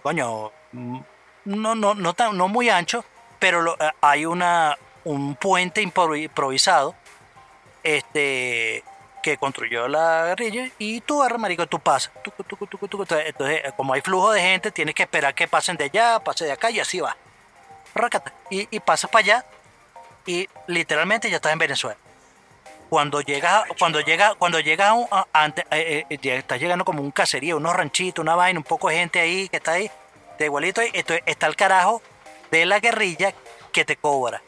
coño, mm, no, no, no, tan, no muy ancho, pero lo- eh, hay una, un puente improvi- improvisado este, que construyó la guerrilla y tú agarras, marico, tú pasas. Tucu, tucu, tucu. Entonces, eh, como hay flujo de gente, tienes que esperar que pasen de allá, pase de acá y así va. Y, y pasas para allá y literalmente ya estás en Venezuela. Cuando llegas, cuando llega, cuando llegas a a- eh, eh, estás llegando como un caserío, unos ranchitos, una vaina, un poco de gente ahí que está ahí, de igualito entonces está el carajo de la guerrilla que te cobra.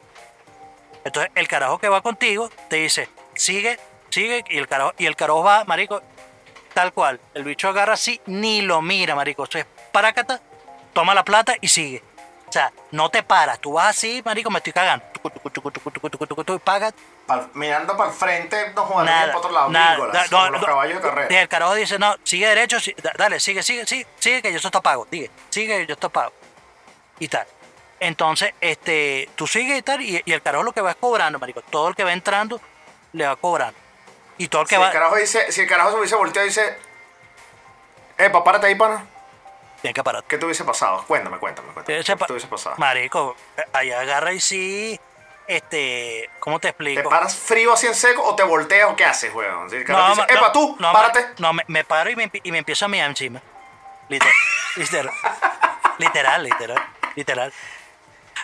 Entonces el carajo que va contigo te dice, sigue, sigue, y el carajo, y el carajo va, marico, tal cual. El bicho agarra así, ni lo mira, marico. Entonces, parácata, toma la plata y sigue. O sea, no te paras. Tú vas así, marico, me estoy cagando. Y pagas. Mirando para el frente, no jugando para otro lado, nada, como no, los no, caballos de Y carrera. el carajo dice, no, sigue derecho, dale, sigue, sigue, sigue, sigue, que yo esto está pago, sigue, sigue, que yo esto pago. Y tal. Entonces, este, tú sigues y tal, y, y el carajo lo que va es cobrando, marico. Todo el que va entrando, le va cobrando. Y todo el que Si va, el carajo dice, si el carajo se hubiese volteado y dice, epa, párate ahí, pana. tiene que parar. ¿Qué te hubiese pasado? Cuéntame, cuéntame, cuéntame. ¿Qué te hubiese pasado? Marico, ahí agarra y sí, este, ¿cómo te ¿Te explico? paras frío así en seco o te volteas o qué haces, weón? Si el carajo dice, ma- epa, tú, no, párate. No, me, me paro y me, y me empiezo a mirar encima. Literal. literal. Literal, literal. Literal.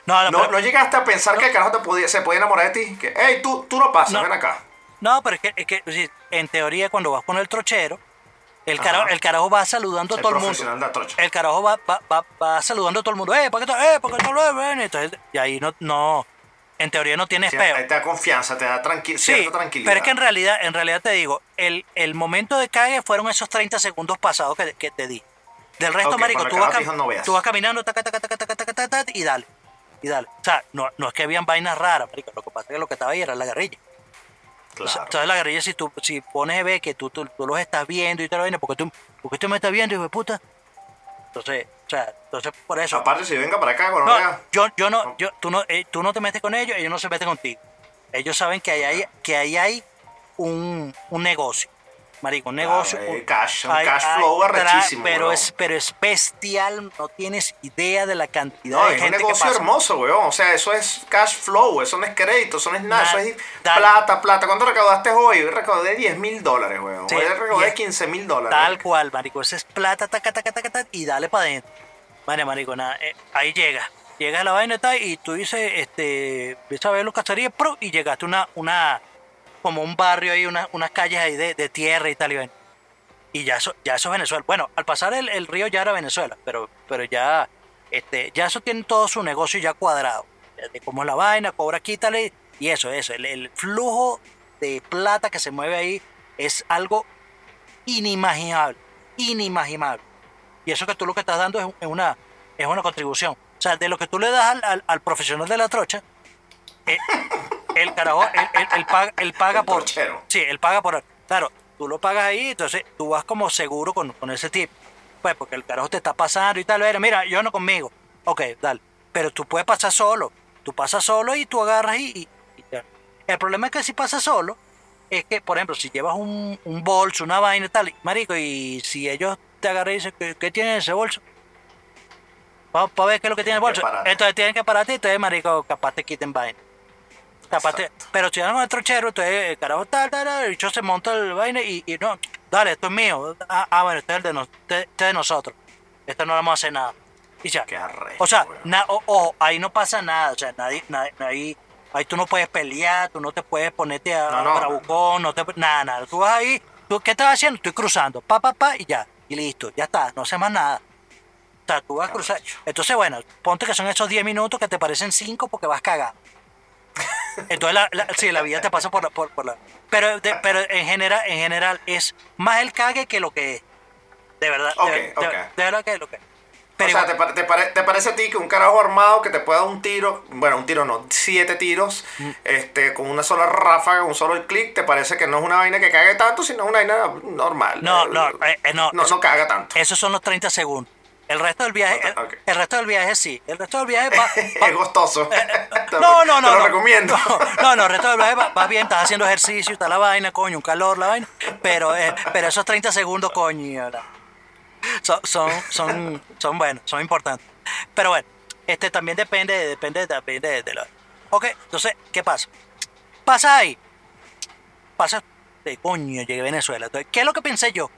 No, no, No, no llegaste a pensar que el carajo te podía, se podía enamorar de ti. Que, hey, tú, tú no pasas, No. ven acá. No, pero es que, es que en teoría cuando vas con el trochero, el carajo, el carajo va saludando a El todo el mundo. El carajo va, va, va, va saludando a todo el mundo. ¡Eh, ¿por qué? ¡Eh, por qué. Entonces, y ahí no, no, en teoría no tienes Sí, peo. ahí te da confianza, te da tranqui Sí, cierta tranquilidad. pero es que en realidad, en realidad te digo, el, el momento de cague fueron esos 30 segundos pasados que, que te di. Del resto, marico, tú vas, "No veas". tú vas caminando taca, taca, taca, taca, taca, taca, taca, y dale. Y dale. O sea, no, no es que habían vainas raras, marico. Lo que pasa es que lo que estaba ahí era la guerrilla. O Claro. Entonces la guerrilla, si tú si pones a ver que tú, tú, tú los estás viendo y te lo vienes, porque tú, porque tú me estás viendo, hijo de puta. Entonces, o sea, entonces por eso. Aparte, si venga para acá, No, yo, yo no, yo, tú no, eh, tú no te metes con ellos, ellos no se meten contigo. Ellos saben que ahí hay, que ahí hay un, un negocio. Marico, un negocio. hay un- cash, un cash hay flow arrechísimo, Pero weón. es, pero es bestial, no tienes idea de la cantidad No, de es un que negocio pasa. hermoso, weón. O sea, eso es cash flow, eso no es crédito, eso no es nada, eso es plata, plata. ¿Cuánto recaudaste hoy? Recaudé 10 mil dólares, weón. Sí, hoy recaudé y- 15 mil dólares. Tal cual, marico. Esa es plata, taca, taca, taca, taca, y dale para adentro. Vale, marico, nada. eh, ahí llega. Llegas a la vaina y tú dices, este, empiezas a ver los cazarías, pro, y llegaste una, una, como un barrio ahí, una- unas calles ahí de, de tierra y tal, y vaina. Y ya eso, ya eso es Venezuela. Bueno, al pasar el, el río ya era Venezuela, pero, pero ya, este, ya eso tiene todo su negocio ya cuadrado. De cómo es la vaina, cobra, quítale, y eso, eso. El, el flujo de plata que se mueve ahí es algo inimaginable, inimaginable. Y eso que tú lo que estás dando es una, es una contribución. O sea, de lo que tú le das al, al- al profesional de la trocha, eh, el carajo, él, paga, él paga El por... trochero. Sí, él paga por... Claro, tú lo pagas ahí, entonces tú vas como seguro con, con ese tipo. Pues porque el carajo te está pasando y tal. Mira, mira, yo no conmigo. Ok, dale. Pero tú puedes pasar solo. Tú pasas solo y tú agarras y... y-. El problema es que si pasas solo, es que, por ejemplo, si llevas un, un bolso, una vaina y tal, marico, y si ellos te agarran y dicen, ¿qué, qué tiene en ese bolso? Para ver qué es lo que tiene el bolso. Entonces tienen que pararte y entonces, marico, capaz te quiten vaina. Capaz te- Exacto. pero si con el trochero, entonces el carajo, tal, tal, el bicho se monta el vaina y, y no, dale, esto es mío. Ah, ah, bueno, este es el de, este, este es de nosotros. Este no le vamos a hacer nada. Y ya. Qué arrecho, O sea, weón. na- o- ojo, ahí no pasa nada. O sea, nadie, nadie- ahí, ahí tú no puedes pelear, tú no te puedes ponerte a No, no. bravucón, no te, nada, nada. Tú vas ahí, ¿tú qué estás haciendo? Estoy cruzando, pa, pa, pa, y ya. Y listo, ya está, no haces más nada. O sea, tú vas a cruzar. Entonces, bueno, ponte que son esos 10 minutos que te parecen 5 porque vas cagado. Entonces, la, la- sí, la vida te pasa por la... Por, por la pero de- pero en, general, en general es más el cague que lo que es. De verdad. de- verdad que es lo que es. Pero o sea, igual- ¿te, te pare- te parece a ti que un carajo armado que te pueda dar un tiro, bueno, un tiro no, siete tiros, Mm. este, con una sola ráfaga, un solo clic, te parece que no es una vaina que cague tanto, sino una vaina normal? No, Eh, no, eh, eh, no, no, eso- no caga tanto. Esos son los 30 segundos. El resto del viaje, el, el resto del viaje sí. El resto del viaje va, va- es gostoso. Te no, no, no. Te lo no. recomiendo. No, no, no, el resto del viaje va, va bien, estás haciendo ejercicio, está la vaina, coño, un calor, la vaina. Pero, eh, pero esos 30 segundos, coño, son, son, son, son buenos, son importantes. Pero bueno, este también depende, depende también de, de la. Ok, entonces, ¿qué pasa? Pasa ahí. Pasa. De coño, llegué a Venezuela. Entonces, ¿qué es lo que pensé yo?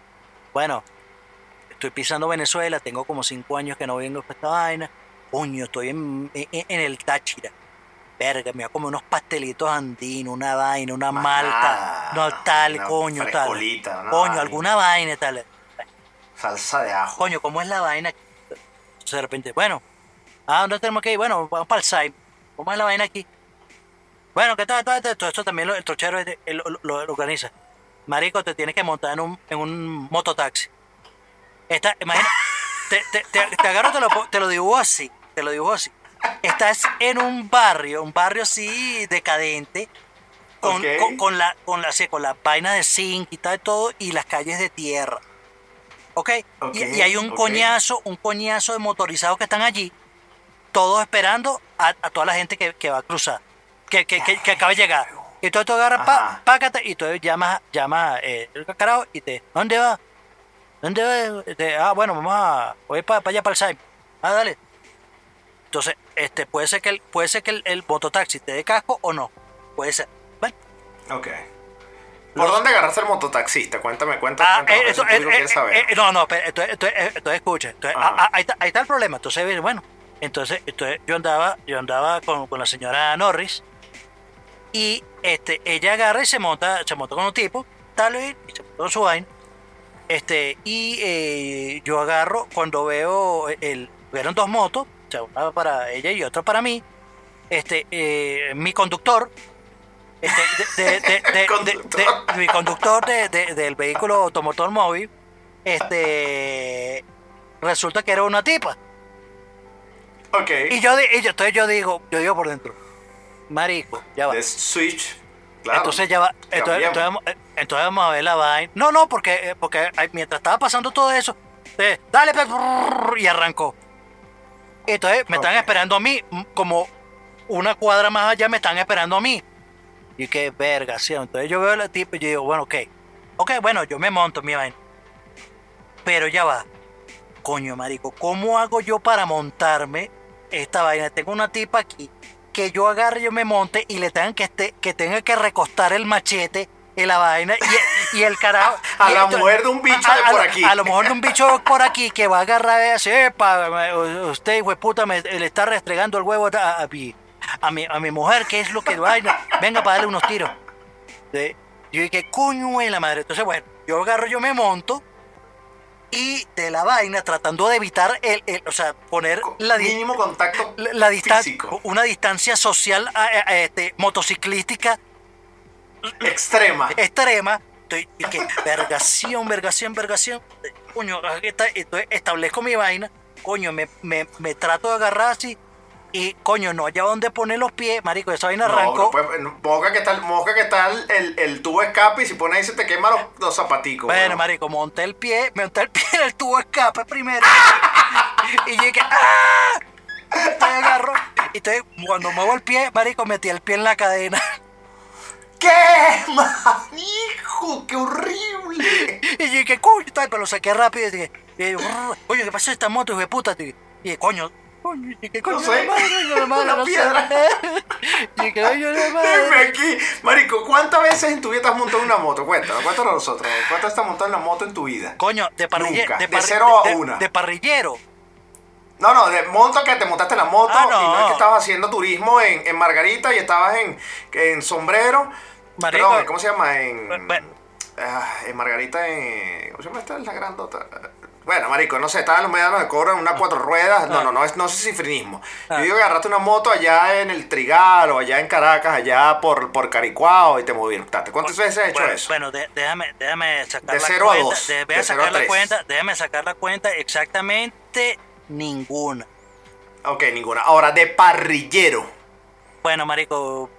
Bueno, estoy pisando Venezuela, tengo como cinco años que no vengo para esta vaina. Coño, estoy en, en, en el Táchira. Verga, me voy a comer unos pastelitos andinos, una vaina, una Más malta, nada, no tal, una coño, tal. Coño, vaina. alguna vaina, tal. Salsa de ajo. Coño, ¿cómo es la vaina? Entonces de repente, bueno, ¿a dónde tenemos que ir? Bueno, vamos para el site. ¿Cómo es la vaina aquí? Bueno, ¿qué tal? Todo esto también lo- el trochero él lo, lo- lo organiza. Marico, te tienes que montar en un, en un mototaxi. Esta, imagina, te, te, te, te agarro, te lo, te lo dibujo así, te lo dibujo así. Estás en un barrio, un barrio así decadente, con, con, con la, con la, sí, con la vaina de zinc y tal, todo, y las calles de tierra. ¿Ok? Ok, y, y hay un coñazo, un coñazo de motorizados que están allí, todos esperando a, a toda la gente que, que va a cruzar, que, que, que, que acaba de llegar. Y entonces tú agarras, pa, pácate, y tú llamas, llamas eh, el carajo y te, ¿dónde va? ¿Dónde va? Te- ah, bueno, vamos a, voy para allá para el Saime. Ah, dale. Entonces, este, puede ser que el, puede ser que el, el mototaxi te dé casco o no. Puede ser. Bueno, Ok. ¿Por dónde agarraste el mototaxista? Cuéntame, cuéntame. Ah, cuéntame, eh, eso esto- eh, quiere eh, saber. eh, no, no, pero entonces, entonces, eh, entonces escucha. Ah, ah, ahí, está, ahí está el problema. Entonces, bueno, entonces, entonces yo andaba, yo andaba con, con la señora Norris y este, ella agarra y se monta, se monta con un tipo, tal vez, y se monta con su vaina. Este, y eh, yo agarro cuando veo el, vieron dos motos, o sea, una para ella y otra para mí. Este, eh, mi conductor, este, de, Conductor. mi conductor de- de- del vehículo automotor móvil, este, resulta que era una tipa. ok. Y yo, y yo, entonces yo digo, yo digo por dentro, marico, ya va. De Switch. Claro. Entonces ya va, entonces, eh, entonces vamos a ver la vaina. No, no, porque, eh, porque ay, mientras estaba pasando todo eso, eh, dale, pues, y arrancó. Entonces me están esperando a mí, como una cuadra más allá me están esperando a mí. Y qué verga, ¿sí? Entonces yo veo la tipa y yo digo, bueno, ok. Ok, bueno, yo me monto mi vaina. Pero ya va. Coño, marico, ¿cómo hago yo para montarme esta vaina? Tengo una tipa aquí que yo agarre, yo me monte y le tengan que, este, que tenga que recostar el machete en la vaina y, y el carajo. A y la esto- mujer de un bicho a- de por a- aquí. A lo mejor de un bicho por aquí que va a agarrar y decir, epa, usted, hijo de puta, me, le está restregando el huevo a, a mi, a, mi, a mi mujer, ¿qué es lo que vaina? Venga para darle unos tiros. De- yo dije, coño de la madre. Entonces, bueno, yo agarro, yo me monto y de la vaina tratando de evitar el, el- o sea, poner la, Mínimo contacto la, la distancia, una distancia social a- a- a, este, motociclística Extrema. extrema. Estoy, que vergación, vergación, vergación. Coño, entonces establezco mi vaina. Coño, me, me, me trato de agarrar así. Y coño, no haya dónde poner los pies. Marico, esa vaina No, arrancó. pero pues, moja que tal, moja que tal el, el tubo escape y si pones ahí se te queman los, los zapaticos. Bueno, marico, monté el pie, monté el pie en el tubo escape primero. y llegué, ¡ah! Entonces agarro. Y entonces, cuando muevo el pie, marico, metí el pie en la cadena. ¿Qué? ¡Manijo! ¡Qué horrible! Y yo dije, coño, tal, pero lo saqué rápido y dije, y dije, "Brr, coño, ¿qué pasó esta moto, hijo de puta? Y dije, coño, coño, y coño, No sé. la madre, la madre, Una no sé". Y coño, la Dime aquí. Marico, ¿cuántas veces en tu vida te has montado una moto? Cuéntanos, cuéntanos a nosotros. ¿Cuántas veces te has montado en la moto en tu vida? Coño, de parrillero. Nunca, De, de cero a de- una. de parrillero. No, no, de monto que te montaste la moto Ah, no. y no es que estabas haciendo turismo en, en Margarita y estabas en, en Sombrero. Marico. Perdón, ¿cómo se llama? En, Bueno. ah, en Margarita, en. ¿Cómo se llama esta? La grandota. Bueno, marico, no sé, estaban los medianos de cobro en unas cuatro ruedas. No, Ah. no, no, es, no es cifrinismo. Ah. Yo digo que agarraste una moto allá en el Trigal o allá en Caracas, allá por, por Caricuao y te moviste. ¿Cuántas veces has hecho bueno, eso? bueno, de- déjame, déjame sacar De la cero a cuenta. dos, de- de a a la tres. cuenta, déjame sacar la cuenta exactamente ninguna. Ok, ninguna. Ahora, de parrillero. Bueno, marico,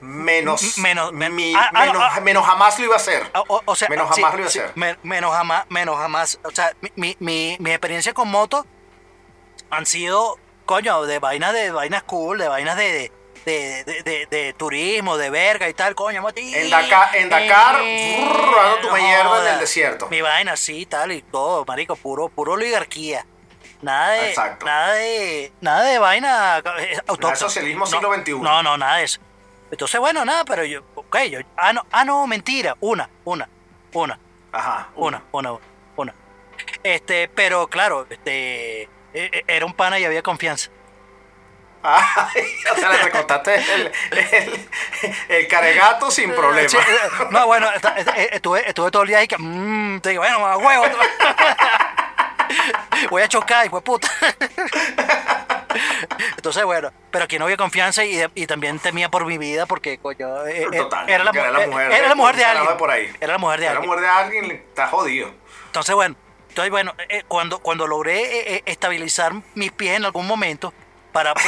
Menos, menos- men- mi- ah, ah, menos, ah. menos jamás lo iba a hacer. o, sea, Menos sí, jamás lo iba a sí, hacer. me- menos jamás, menos jamás. O sea, mi, mi, mi, experiencia con moto han sido, coño, de vainas de vainas cool, de vainas de, de, de, turismo, de verga y tal, coño, moti. En Dakar- en Dakar, brrr, dando tu mierda en el desierto. Mi vaina así, tal y todo, marico, puro, puro oligarquía. Nada de, Exacto. nada de, nada de vaina eh, autóctona. socialismo No, siglo XXI. No, no, nada de eso. Entonces, bueno, nada, pero yo, ok, yo, ah, no, ah, no, mentira, una, una, una, Ajá. una, una, una. Este, pero claro, este, eh, eh, era un pana y había confianza. Ay, o sea, le recortaste el, el, el caregato sin problema. Sí, no, bueno, eh, estuve, estuve todo el día ahí que, mmm, te digo, bueno, a huevo. Voy a chocar, hijo de puta. Entonces, bueno, pero aquí no había confianza y, y también temía por mi vida porque, coño, eh, eh, Total, era, la, era la eh, mujer era de- la mujer de alguien. por ahí. Era la mujer de Si era alguien. mujer de alguien, está jodido. Entonces, bueno, entonces, bueno eh, cuando, cuando logré eh, estabilizar mis pies en algún momento para, pa-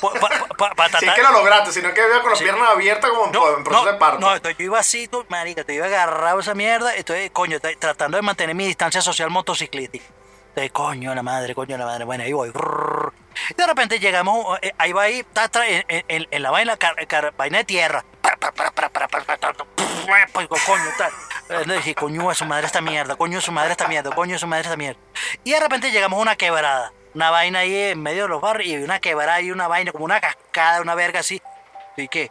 pa- pa- pa- para Si es que lo lograste, sino que iba con las piernas abiertas como en- en proceso de parto. no, entonces yo iba así, tú, marica, te iba agarrado esa mierda, estoy, coño, tratando de mantener mi distancia social motociclística de coño la madre, coño la madre, bueno, ahí voy. De repente llegamos, ahí va ahí, en, en, en la vaina, car, car, vaina de tierra. Coño, tal. Le dije, coño a su madre esta mierda, coño a su madre esta mierda, coño a su madre esta mierda. Y de repente llegamos a una quebrada, una vaina ahí en medio de los barrios y una quebrada y una vaina, como una cascada, una verga así. ¿Y qué?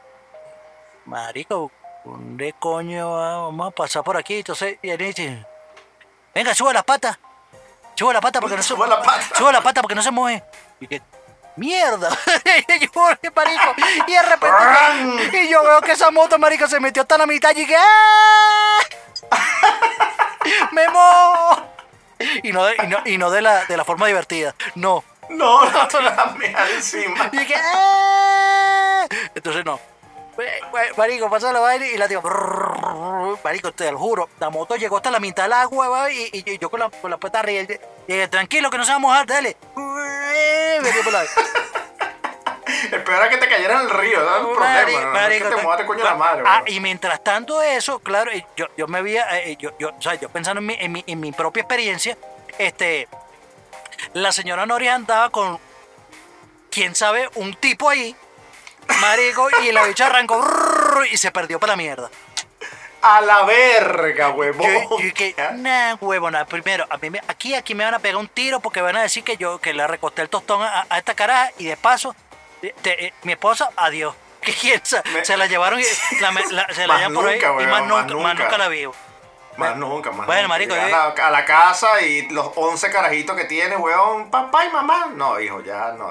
Marico, ¿dónde coño vamos a pasar por aquí? Entonces, y él dice, venga, sube las patas. Sube la pata porque no se pata. Sube la pata porque no se mueve. Y que, mierda. Y yo, marico, y de repente, y yo veo que esa moto, marico, se metió hasta la mitad y que, ¡ah! ¡Me mojo! Y no, de, y no, y no de, la, de la forma divertida, no. No, no la meas encima. Y que, ¡ah! Entonces no. Eh, eh, Marico, pasa la vaina y la digo, marico, te lo juro, la moto llegó hasta la mitad del agua, y, y- y yo con la, con la puerta arriba, y, y dije, tranquilo que no se va a mojar, dale. El peor era que te cayera en el río, ¿no? El problema, Marico, ¿no? No es marico, que te muevas coño la madre, Ah, bro. y mientras tanto eso, claro, eh, yo, yo me veía, eh, yo, yo, o sea, yo pensando en mi, en mi, en mi propia experiencia, este, la señora Nori andaba con, quién sabe, un tipo ahí, marico, y la bicha arrancó brrr, y se perdió para la mierda. A la verga, huevón. Yo, yo que, nah, huevona, primero, a mí me- aquí, aquí me van a pegar un tiro porque van a decir que yo, que le recosté el tostón a, a esta caraja y de paso, te- te- eh, mi esposa, adiós. Sa- Me- se la llevaron y la, la- se la Más llevan por ahí nunca, y más más nunca, más nunca. nunca la vivo. Más nunca, más Bueno, nunca. marico, a, la, a la casa y los 11 carajitos que tiene, weón, papá y mamá. No, hijo, ya no.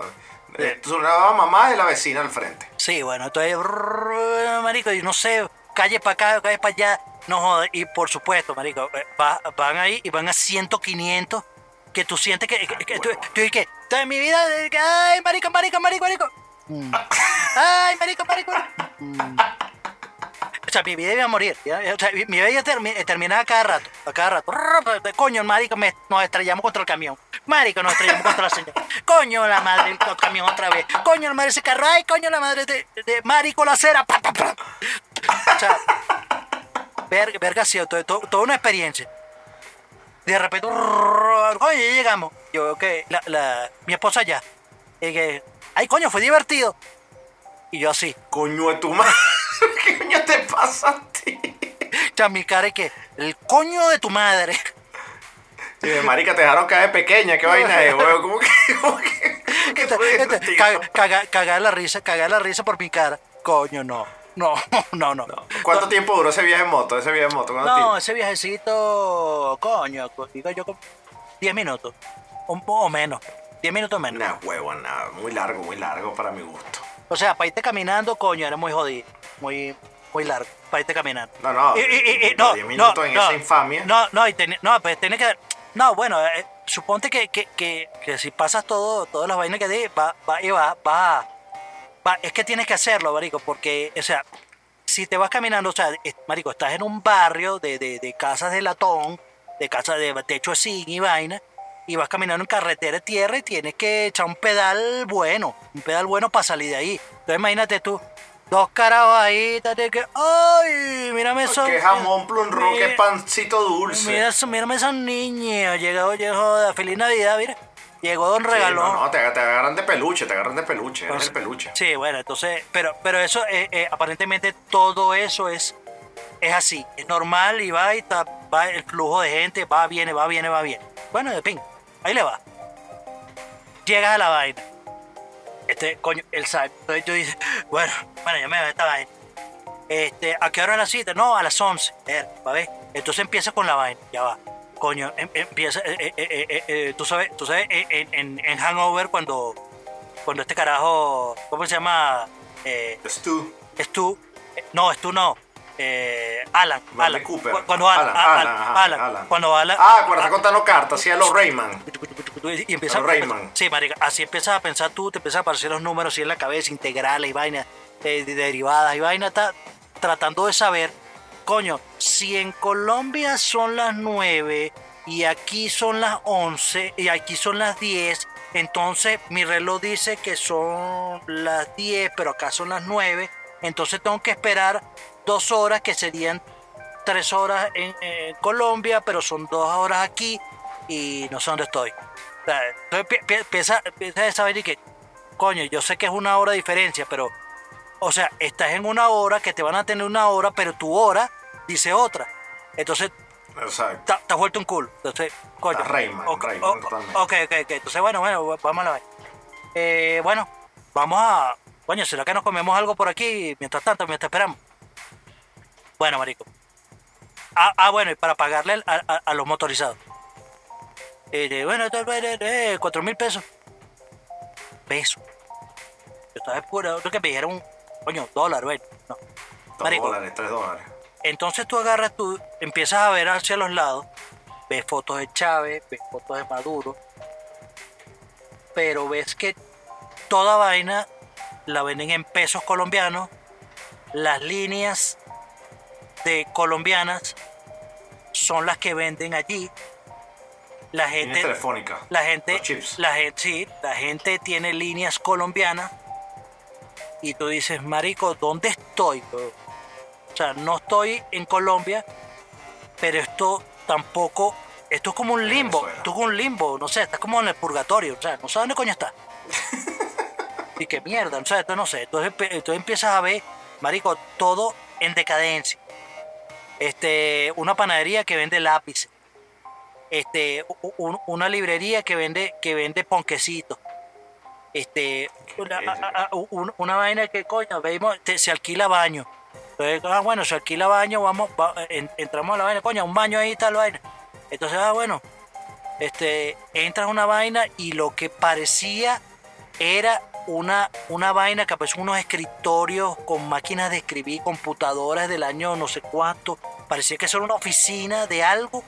Eh, nueva mamá es la vecina al frente. Sí, bueno, entonces, brrr, marico, y no sé, calle para acá, calle para allá, no jodas. Y por supuesto, marico, eh, va- van ahí y van a 100, 500, que tú sientes que, que, que tú, tú dices que, toda mi vida, ay, marico, marico, marico, marico. Mm. Ay, marico, marico. Mm. O sea, mi vida iba a morir. ya, O sea, mi vida iba a termi- terminar a cada rato. A cada rato. Coño, marico, me- nos estrellamos contra el camión. Marico, nos estrellamos contra la señora. Coño, la madre, el camión otra vez. Coño, la madre ese carro. Ay, coño, la madre de, de marico, la acera. Pa, pa, pa. O sea, verga, verga, sí, todo- todo- toda una experiencia. De repente, coño, ya llegamos. Yo veo que la, la- mi esposa ya. Y que, ay, coño, fue divertido. Y yo así. Coño de tu madre. ¿Qué coño te pasa a ti? O sea, mi cara es que, el coño de tu madre. Sí, marica, te dejaron caer pequeña. ¿Qué vaina es, weón? ¿Cómo que.? ¿Cómo que? ¿Qué Este- este, divertido? caga- la risa, cagar la risa por mi cara. Coño, no. No, no, no. ¿Cuánto tiempo duró ese viaje en moto? Ese viaje en moto, ¿cuánto No, tiempo? ese viajecito, coño, co- digo yo, como 10 minutos. Un poco menos. 10 minutos menos. Nah, huevo, nada. Muy largo, muy largo para mi gusto. O sea, para irte caminando, coño, era muy jodido. Muy, muy largo. Para irte caminando. No, no, Y- y- y- y- pero 10 minutos en esa infamia. No, no, y tenía- no, pues tiene que. No, bueno, eh, suponte que, que, que, que si pasas todo, todas las vainas que di, va, va, y va, va, va, es que tienes que hacerlo, marico, porque, o sea, si te vas caminando, o sea, es- marico, estás en un barrio de, de, de casas de latón, de casas de techo zinc y vaina, y vas caminando en carretera de tierra y tienes que echar un pedal bueno, un pedal bueno para salir de ahí. Entonces imagínate tú, dos carajos ahí, te que, ay, mírame eso. Que jamón, que Mira- pancito dulce. Mira, eso- mírame esos niños. Llegó, llegó, feliz Navidad, mira. Llegó Don Sí, Regalón. no, no, te, te agarran de peluche, te agarran de peluche, eres Entonces, el peluche. Sí, bueno, entonces, pero, pero eso, eh, eh, aparentemente todo eso es, es así, es normal y va y está, va el flujo de gente, va, viene, va, viene, va, viene. Bueno, de ping, ahí le va. Llegas a la vaina. Este, coño, el sabe. Entonces tú dices, bueno, bueno, ya me voy a esta vaina. Este, ¿a qué hora es la cita? No, a las 11. Eh, ¿va a ver? Entonces empieza con la vaina, ya va. Coño, em- empieza, eh, eh, eh, eh, eh, tú sabes, tú sabes, eh, en, en, en Hangover cuando, cuando este carajo, ¿cómo se llama? Eh, Stu. Stu, eh, no, Stu no, eh, Alan, Alan, Cooper. Cu- cuando Alan, Alan, Alan, cuando Alan, Ah, cuando está contando cartas, así a los Rayman. y empieza Al Rayman. sí, marica, así empiezas a pensar tú, te empiezas a aparecer los números así en la cabeza, integrales y vainas, eh, de- derivadas y vainas, está tratando de saber, coño, si en Colombia son las 9 y aquí son las 11 y aquí son las 10, entonces mi reloj dice que son las 10, pero acá son las 9, entonces tengo que esperar dos horas que serían tres horas en, en Colombia, pero son dos horas aquí y no sé dónde estoy. O sea, Entonces pi- pi- empieza, empieza a saber y que, coño, yo sé que es una hora de diferencia, pero, o sea, estás en una hora que te van a tener una hora, pero tu hora dice otra. Entonces, Exacto. te has vuelto un culo. Entonces, coño. Rayman, ok, Rayman, ok, totalmente. ok, ok, ok. Entonces, bueno, bueno, vamos a la vez. Eh, bueno, vamos a. Coño, ¿será que nos comemos algo por aquí mientras tanto, mientras esperamos? Bueno, marico. Ah, ah, bueno, y para pagarle a, a- a los motorizados. Eh, bueno, es, eh, cuatro mil pesos. Pesos. Yo estaba puro, que me dijeron, coño, dólar, bueno. No. Dos Marico. dólares, tres dólares. Entonces tú agarras, tú empiezas a ver hacia los lados, ves fotos de Chávez, ves fotos de Maduro, pero ves que toda vaina la venden en pesos colombianos, las líneas de colombianas son las que venden allí, la gente, telefónica. la gente, Los chips. la gente, sí, la gente tiene líneas colombianas y tú dices, marico, ¿dónde estoy? bro?" O sea, no estoy en Colombia, pero esto tampoco, esto es como un limbo, esto es como un limbo, no sé, estás como en el purgatorio, o sea, no sé dónde coño está. y qué mierda, o sea, esto no sé, entonces, entonces empiezas a ver, marico, todo en decadencia. Este, una panadería que vende lápices, este, una librería que vende, que vende ponquecitos, este, una, bello. a- a- un- una vaina que coño, vemos, te- se alquila baño. Entonces, ah, bueno, se alquila baño, vamos, va- en- entramos a la vaina, coño, un baño ahí está la vaina. Entonces, ah, bueno, este, entras a una vaina y lo que parecía era una, una vaina que aparecen unos escritorios con máquinas de escribir, computadoras del año no sé cuánto. Parecía que eso era una oficina de algo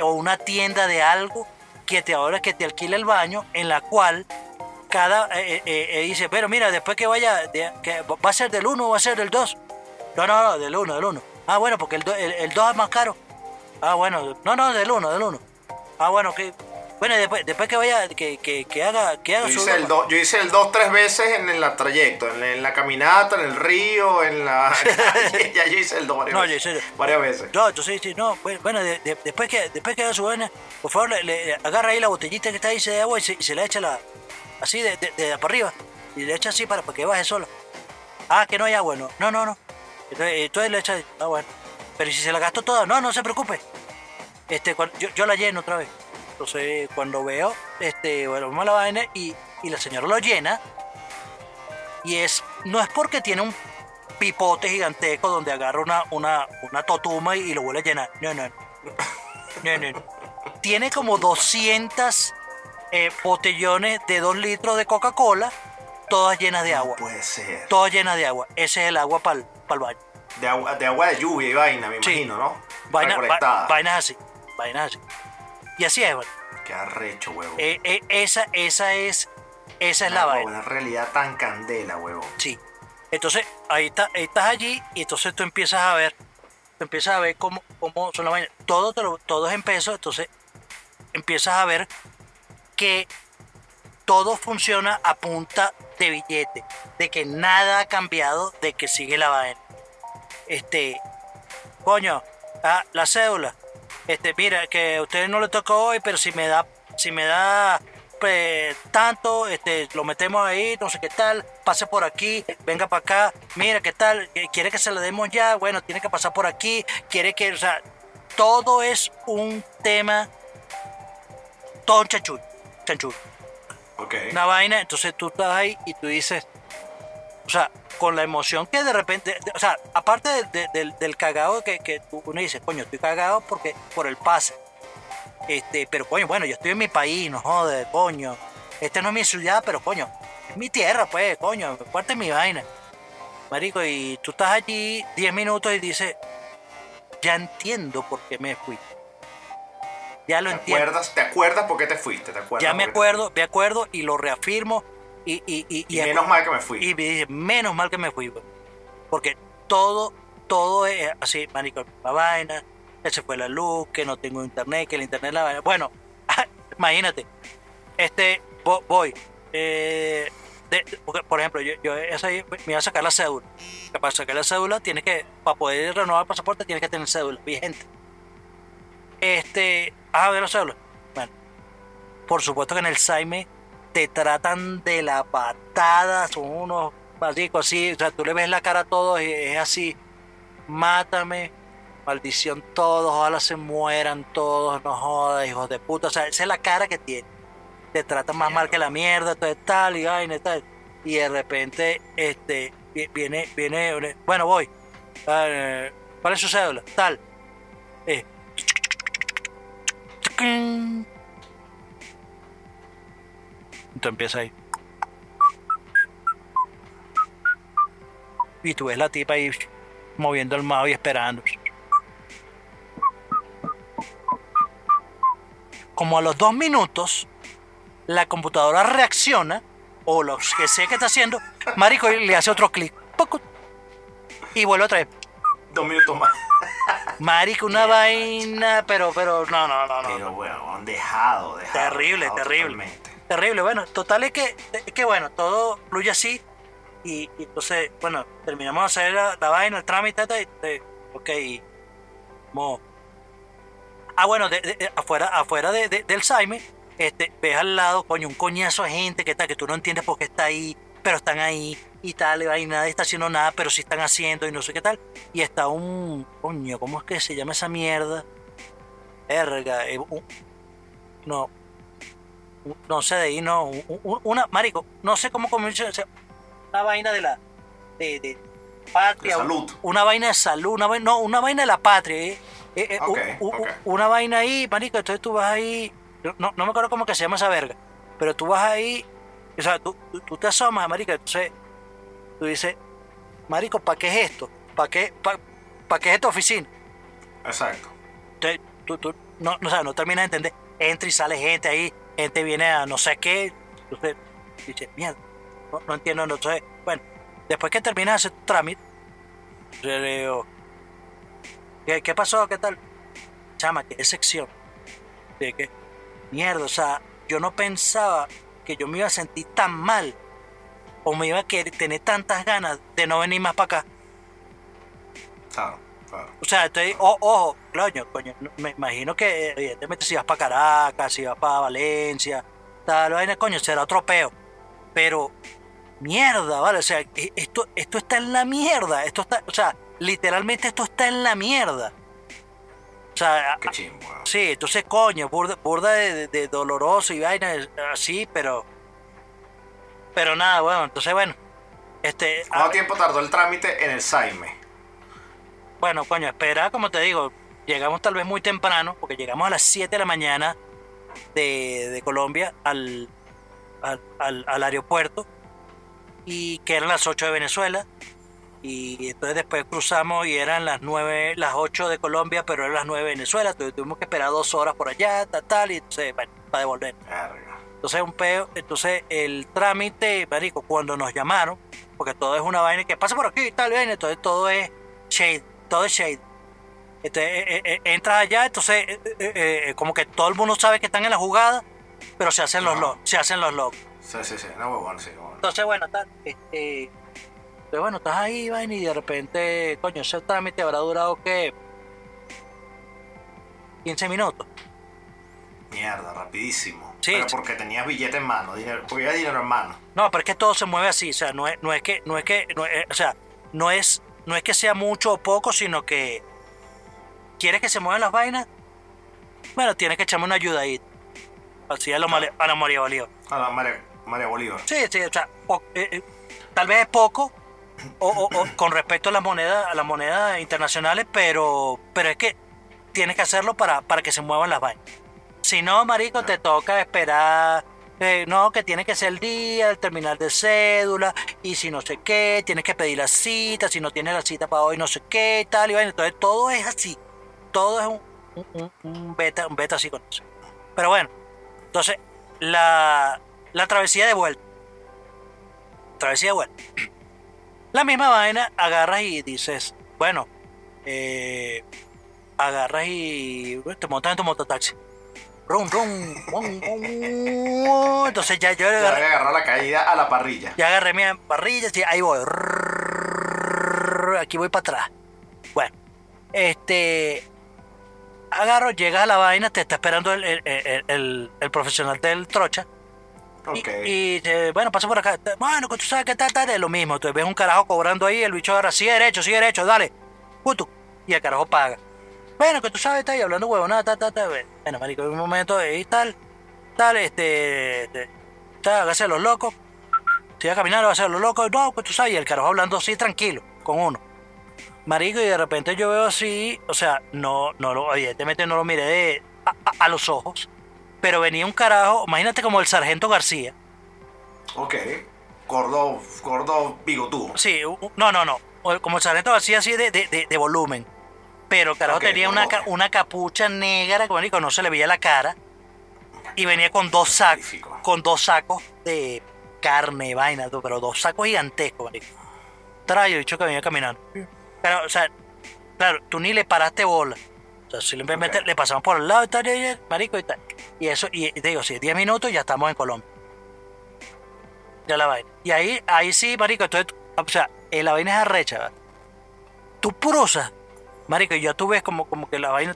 o una tienda de algo que te ahora que te alquila el baño en la cual cada eh, eh, eh, dice, pero mira, después que vaya, de- que va a ser del 1 o va a ser del 2. No, no, no, del 1, del 1. Ah, bueno, porque el 2 el, el 2 es más caro. Ah, bueno, no, no, del 1, del 1. Ah, bueno, que bueno, después, después que vaya, que, que, que haga, que haga Yo su hice, el do- yo hice el dos tres veces en el trayecto, en, en la caminata, en el río, en la calle. ya yo hice el dos varias No, yo veces. hice- Varias veces. No, entonces sí, no, bueno, de- de- después que después que haga su vaina, por favor, le, le- agarra ahí la botellita que está ahí de agua y se, y se la echa la, así de, de, para arriba. Y le echa así para, para que baje solo. Ah, que no hay agua, no. No, no, no. Entonces, entonces le echa, ah, bueno. Pero ¿y si se la gastó toda, no, no se preocupe. Este, yo, yo la lleno otra vez. Entonces, cuando veo, este, bueno, vamos a la vaina y, y la señora lo llena. Y es, no es porque tiene un pipote gigantesco donde agarra una, una, una totuma y, lo vuelve a llenar. No, no, no. No, no. Tiene como 200 eh, botellones de 2 litros de Coca-Cola, todas llenas de agua. Puede ser. Todas llenas de agua. Ese es el agua para el baño. De agua, de agua de lluvia y vaina, me Sí. imagino, ¿no? Vaina, va- vainas así. Vainas así. Y así es, bueno. Qué arrecho, huevo. Eh, eh, esa, esa es, esa es la vaina. Una realidad tan candela, huevo. Sí. Entonces, ahí, está, ahí estás allí y entonces tú empiezas a ver, tú empiezas a ver cómo, cómo son las vainas. Todo, te lo- todo es en pesos, entonces empiezas a ver que todo funciona a punta de billete, de que nada ha cambiado, de que sigue la vaina. Este, coño, ah, la cédula. Este, mira, que a ustedes no le tocó hoy, pero si me da, si me da pues, tanto, este, lo metemos ahí, no sé qué tal, pase por aquí, venga para acá, mira qué tal, eh, quiere que se le demos ya, bueno, tiene que pasar por aquí, quiere que, o sea, todo es un tema, todo un chanchullo, chanchullo Ok. una vaina, entonces tú estás ahí y tú dices, o sea, con la emoción que de repente, de- o sea, aparte de- de- del, del cagado que, que tú- uno dice, coño, estoy cagado porque por el pase. Este, pero coño, bueno, yo estoy en mi país, no jode, coño. Este no es mi ciudad, pero coño, es mi tierra, pues, coño, parte mi vaina. Marico, y tú estás allí 10 minutos y dices, ya entiendo por qué me fui. Ya lo ¿Te entiendo. acuerdas, ¿Te acuerdas por qué te fuiste? ¿Te acuerdas Ya me acuerdo, me acuerdo y lo reafirmo y, y, y, menos mal que me fui. y me dije, menos mal que me fui, pues. porque todo, todo es así, manico, la vaina, que se fue la luz, que no tengo internet, que el internet la vaina. Bueno, imagínate, este, vo- voy, eh, de- de- porque, por ejemplo, yo, yo esa- me iba a sacar la cédula. Que para sacar la cédula tienes que, para poder renovar el pasaporte tienes que tener cédula vigente. Este, ah, ver la cédula. Bueno, por supuesto que en el Saime te tratan de la patada, son unos maricos así, o sea, tú le ves la cara a todos y es así, mátame, maldición todos, ojalá se mueran todos, no jodas, hijos de puta, o sea, esa es la cara que tiene, te tratan más mal que la mierda, todo tal y vaina tal, y de repente, este, vi- viene, viene, bueno, voy, ¿cuál es su cédula? Tal, eh, entonces empieza ahí. Y tú ves la tipa ahí moviendo el mouse y esperando. Como a los dos minutos, la computadora reacciona, o lo que sea que está haciendo, Marico le hace otro clic. Y vuelve otra vez. Dos minutos más. Marico, una vaina, pero, pero, no, no, no, no. Pero, weón, dejado, dejado. Terrible, dejado terrible. totalmente. Terrible, bueno, total es que, es que bueno, todo fluye así y, y entonces, bueno, terminamos de hacer la, vaina, el trámite, y, de- ok, y mo- Ah, bueno, de- afuera, afuera de- de- del Saime, este, ves al lado, coño, un coñazo de gente que, tal, que tú no entiendes por qué está ahí, pero están ahí y tal, y y nadie está haciendo nada, pero sí están haciendo y no sé qué tal. Y está un, coño, ¿cómo es que se llama esa mierda? Verga, eh, no, no sé de ahí, no, un- un- una, marico, no sé cómo comienza, una vaina de la, de, de patria, De salud. una vaina de salud, una vaina, no, una vaina de la patria, eh, eh, eh, Ok, u- u- ok. una vaina ahí, marico, entonces tú vas ahí, no, no me acuerdo cómo que se llama esa verga, pero tú vas ahí, o sea, tú, tú, te asomas, marico, entonces tú dices, marico, ¿para qué es esto? ¿Para qué, para qué es esta oficina? Exacto. Entonces, tú, tú no, no, o sea, no terminas de entender. Entra y sale gente ahí, gente viene a no sé qué. Entonces, dice, mierda, no, entiendo. no, Entonces, bueno, después que terminas ese trámite, yo le digo, ¿qué, qué pasó? ¿Qué tal? Chama, ¿qué sección? De que, mierda, o sea, yo no pensaba que yo me iba a sentir tan mal o me iba a querer tener tantas ganas de no venir más para acá. Claro. O sea, estoy, ojo, coño, coño, no- me imagino que evidentemente si vas para Caracas, si vas para Valencia, tal vaina, coño, será otro peo. Pero, mierda, ¿vale? O sea, e- esto, esto está en la mierda. Esto está, o sea, literalmente esto está en la mierda. O sea, Qué weón. sí, entonces, coño, burda, burda de, de- de doloroso y vaina así, pero. Pero nada, bueno, entonces, bueno. Este, ¿Cuánto tiempo tardó el trámite en el Saime? Bueno, coño, espera, como te digo, llegamos tal vez muy temprano, porque llegamos a las 7 de la mañana de, de Colombia al, al, al- al aeropuerto, y que eran las 8 de Venezuela, y entonces después cruzamos y eran las 9, las 8 de Colombia, pero eran las 9 de Venezuela, entonces tuvimos que esperar dos horas por allá, tal, tal, y entonces, bueno, para devolver. Entonces un peo, entonces el trámite, marico, cuando nos llamaron, porque todo es una vaina que pasa por aquí y tal, vaina, entonces todo es shade, todo es shade. Entonces, eh, eh, eh, entras allá, entonces eh, como que todo el mundo sabe que están en la jugada, pero se hacen los logs, se hacen los logs. Sí, sí, sí. No, huevón, sí, huevón. Entonces, bueno, este, pues bueno, estás ahí, vaina, y de repente, coño, ese trámite habrá durado que 15 minutos. Mierda, rapidísimo. Sí, Pero porque tenías billete en mano, dinero, porque había dinero en mano. No, pero es que todo se mueve así, o sea, no es, no es que, no es que, no es- o sea, no es, no es que sea mucho o poco, sino que quieres que se muevan las vainas, bueno, tienes que echarme una ayuda ahí. Así a, lo Male- a la María Bolívar. A la María, María Bolívar. Sí, sí, o sea, o- eh, eh, tal vez es poco o, o- o con respecto a las monedas, a las monedas internacionales, pero, pero es que tienes que hacerlo para, para que se muevan las vainas. Si no, marico, te toca esperar. Eh, no, que tiene que ser el día, el terminal de cédula, y si no sé qué, tienes que pedir la cita, si no tienes la cita para hoy, no sé qué, tal, y vaina. Entonces todo es así. Todo es un- un beta, un beta así con eso. Pero bueno, entonces, la, la travesía de vuelta. Travesía de vuelta. La misma vaina, agarras y dices, bueno, eh, agarras y te montas en tu mototaxi. Rum, rum, rum, rum. Entonces ya yo Ya agarré, agarrado la caída a la parrilla. ya agarré mi parrilla y ahí voy. Aquí voy para atrás. Bueno, este. Agarro, llegas a la vaina, te está esperando el, el- el- el- el profesional del trocha. Y, Ok. y bueno, pasa por acá. Bueno, que tú sabes que tal, tal, es lo mismo. Entonces ves un carajo cobrando ahí, el bicho agarra, sigue derecho, sigue derecho, dale. Puto. Y el carajo paga. Bueno, que tú sabes, está ahí hablando huevonada, tal, tal, tal. Bueno, marico, en un momento ahí tal, tal, este, este, tal, hágase los locos. Siga caminando, hágase los locos. No, pues tú sabes, y el carajo hablando así tranquilo, con uno. Marico, y de repente yo veo así, o sea, no, no lo, evidentemente no lo miré de, a, a- a los ojos, pero venía un carajo, imagínate como el sargento García. Ok. Gordo, gordo bigotudo. Sí, no, no, no, como el sargento García así de, de, de- de volumen. Pero carajo tenía una, ca- una capucha negra, que marico, no se le veía la cara. Y venía con dos sacos, Magnífico. con dos sacos de carne, vaina, pero dos sacos gigantescos, marico. Trae el bicho que venía caminando. Pero, o sea, claro, tú ni le paraste bola. O sea, simplemente le pasamos por el lado y tal, y- y- marico y tal. Y eso, y, y te digo, si 10 minutos ya estamos en Colombia. Ya la vaina. Y ahí, ahí sí, marico, entonces, o sea, eh, la vaina es arrecha, ¿verdad? Tú prosas, marico, y ya tú ves como, como que la vaina,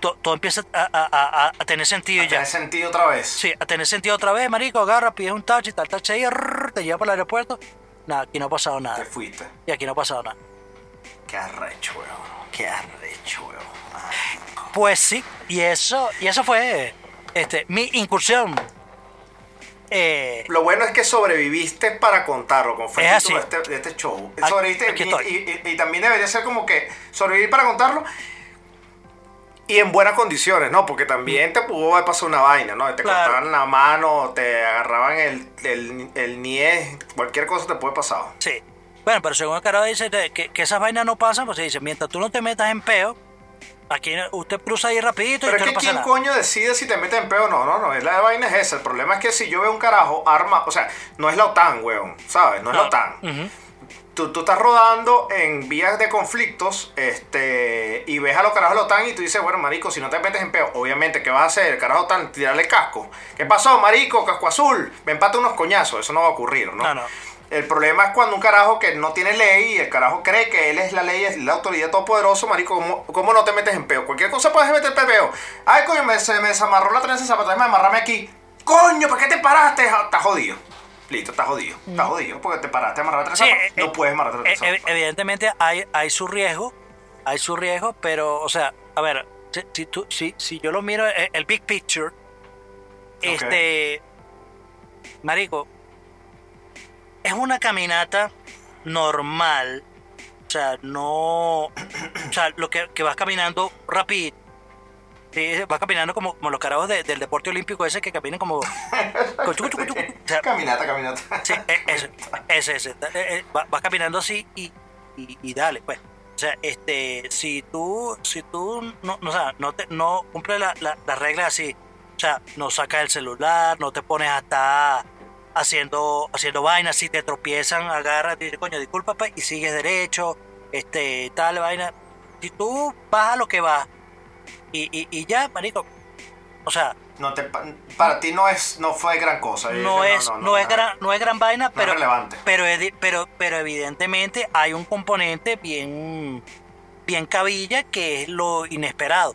todo, todo empieza a, a- a- a tener sentido ya. Tiene sentido otra vez. Sí, a tener sentido otra vez, marico, agarra, pides un taxi, tal taxi ahí, rrr, te lleva para el aeropuerto. Nada, aquí no ha pasado Te nada. fuiste. Y aquí no ha pasado nada. Qué arrecho, weón. Qué arrecho, weón. Pues sí, y eso, y eso fue este, mi incursión. Eh, Lo bueno es que sobreviviste para contarlo, con Es así. de este, de este show. Aquí- Sobreviviste aquí y, también debería ser como que sobrevivir para contarlo y en buenas condiciones, ¿no? Porque también te pudo haber pasado una vaina, ¿no? Te Claro. cortaban la mano, te agarraban el, el, el nie, cualquier cosa te puede pasar. sí. Bueno, pero según el carajo dice que, que- que esas vainas no pasan, pues se dice, mientras tú no te metas en peo, aquí usted cruza ahí rapidito Pero y es que no pasa quién nada. coño decide si te metes en peo o no, no, no, es la vaina es esa. El problema es que si yo veo un carajo arma, o sea, no es la OTAN, weón, ¿sabes? No es la No. OTAN. Ujú. tú, tú estás rodando en vías de conflictos este, y ves a los carajos de la OTAN y tú dices, bueno, marico, si no te metes en peo, obviamente, ¿qué vas a hacer? El carajo OTAN, tirarle casco. ¿Qué pasó, marico? Casco azul. Me empata unos coñazos. Eso no va a ocurrir, ¿no? No, no. El problema es cuando un carajo que no tiene ley y el carajo cree que él es la ley, es la autoridad todopoderoso, marico, ¿cómo, cómo no te metes en peo? Cualquier cosa puedes meter en peo. Ay, coño, me, se me desamarró la trenza de zapatos, déjame amarrarme aquí. Coño, ¿para qué te paraste? Estás jodido. Listo, estás jodido. Estás jodido porque te paraste a amarrar la trenza. Sí, zapatos. eh, no puedes amarrar la Eh, trenza. zapatos. evidentemente hay, hay su riesgo, hay su riesgo, pero, o sea, a ver, si, si, tú- si, si yo lo miro, eh, el big picture, este, marico, es una caminata normal, o sea, no, o sea, lo que, que vas caminando rápido, sí, vas caminando como, como los carajos de- del deporte olímpico ese que caminan como, con chucu, chucu, chucu, o sea, Caminata, caminata. Sí, e- ese, ese, ese. Va- Vas caminando así y, y, y dale, pues. O sea, este, si tú, si tú no, no, o sea, no, te, no cumples la, la, las reglas así O sea, no sacas el celular, no te pones a estar haciendo, haciendo vainas, si te tropiezan, agarras, dices, coño, disculpa, y sigues derecho, este, tal vaina. Si tú vas a lo que vas, y, y, y ya, marico, o sea, No te, pa- para ti no es no fue gran cosa. no es, no, es gran, no es gran vaina, pero, relevante. pero, pero, pero evidentemente hay un componente bien, bien cabilla que es lo inesperado.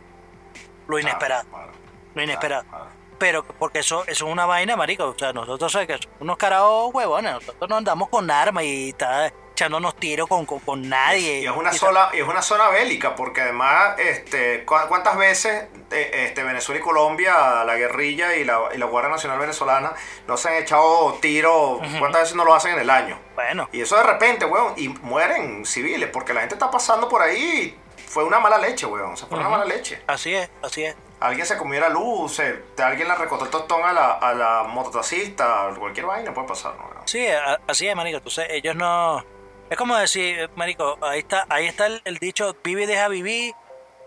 Lo inesperado. claro, Lo inesperado. claro. Pero porque eso, eso es una vaina, marico. O sea, nosotros somos unos carajos huevones. Nosotros no andamos con armas y está echándonos tiros con, con, con nadie. Y es una Y sola, y es una zona bélica, porque además, este, ¿cu- ¿cuántas veces eh, este, Venezuela y Colombia, la guerrilla y la, y la Guardia Nacional Venezolana, no se han echado tiros? ¿Cuántas veces no lo hacen en el año? Bueno, Y eso de repente, weón, y mueren civiles, porque la gente está pasando por ahí y fue una mala leche, weón, o sea, fue una mala leche. así es, así es. Alguien se comió la luz, se- alguien le recortó el tostón a la, a la mototaxista, cualquier vaina puede pasar, ¿no? Sí, así es, marico. Entonces, ellos no... Es como decir, eh, marico, ahí está, ahí está el, dicho, vive y deja vivir,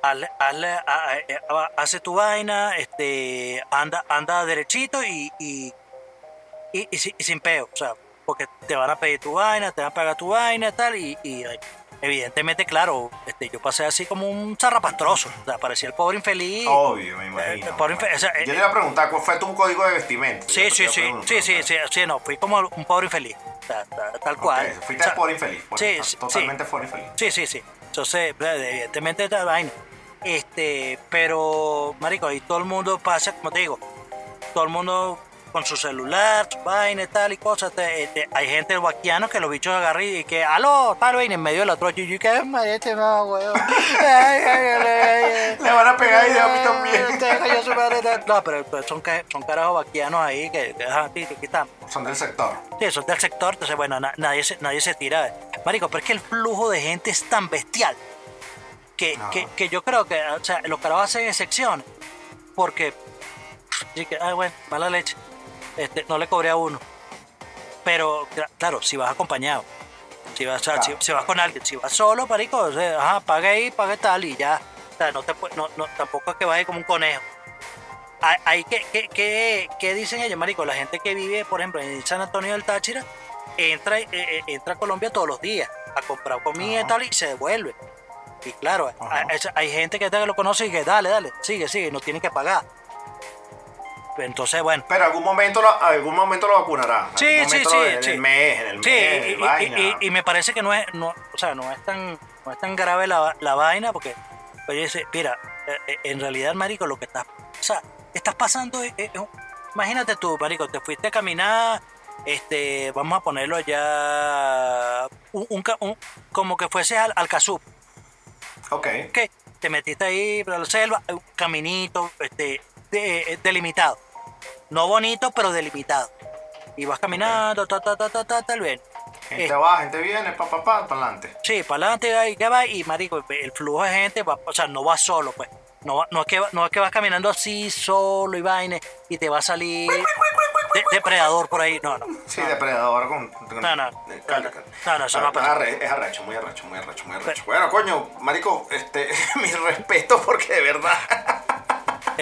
hazle- hazle- a- hace tu vaina, este, anda, anda derechito y, y, y, y si- y sin peo, o sea, porque te van a pedir tu vaina, te van a pagar tu vaina tal, y, y, eh, evidentemente, claro, este, yo pasé así como un zarrapastroso, o sea, parecía el pobre infeliz. Obvio, me imagino. Eh, imagino. o sea, eh, Yo te iba a preguntar, ¿cuál fue tu código de vestimenta? Sí, Yo sí, sí, sí, sí, sí, sí, no, fui como un pobre infeliz, tal cual. fuiste O sea, por infeliz, por- sí, sí, totalmente por infeliz. Sí, sí, sí. Entonces, evidentemente esta vaina. Este, pero, marico, ahí todo el mundo pasa, como te digo, todo el mundo con su celular, su vaina y tal y cosas. Te- te- hay gente vaquiano que los bichos agarran y que, aló, tal vaina, en medio de la trocha. Y yo, ¿qué mariete, no, weón? Le van a pegar y a mí también. No, pero pues, son, son carajos vaquianos ahí que, que ajá, aquí están. Son del sector. Sí, son del sector, entonces bueno, na- nadie, se, nadie se tira. Marico, pero es que el flujo de gente es tan bestial que, No. que, que yo creo que, o sea, los carajos hacen excepción porque, que, ay, bueno, mala leche, este, no le cobré a uno. Pero, cla- claro, si vas acompañado, si vas, Claro. si, si vas con alguien, si vas solo, marico, o sea, ajá, paga ahí, paga tal y ya. O sea, no te, no, no, tampoco es que vayas como un conejo. Hay- que, que, que, que dicen ellos, marico, la gente que vive, por ejemplo, en San Antonio del Táchira, entra, eh, eh, entra a Colombia todos los días a comprar comida y tal y se devuelve. Y claro, hay, hay gente que lo conoce y que dale, dale, sigue, sigue, no tiene que pagar. Entonces, bueno. Pero algún momento lo, algún momento lo vacunarán. Sí, sí, sí, lo- En sí. el mes, en el Sí, mes, y, y- vaina. y- y me parece que no es, no, o sea, no es tan, no es tan grave la, la vaina porque, oye, dice, mira, eh, eh, en realidad, marico, lo que estás, o sea, estás pasando, es- es- es un- imagínate tú, marico, te fuiste a caminar, este, vamos a ponerlo ya, un, un un- como que fuese al, al Ok. ¿ok? Te metiste ahí por la selva, un caminito, este, de- delimitado, no bonito, pero delimitado. Y vas caminando, ta, ta, ta, ta, ta, tal vez. Gente Eh, va, gente viene, pa, pa, pa, para adelante. Sí, para adelante va y que va y marico, el flujo de gente va, o sea, no va solo, pues. No, no, es que, no es que vas caminando así solo y vaina y te va a salir de- depredador por ahí. No, no. Sí, depredador con. con- No, no, eh, no, cal- no. cal- No, no, eso Ah, no pasa. arre- Es arrecho, muy arrecho, muy arrecho, muy arrecho. Bueno, coño, marico, este, mi respeto porque de verdad,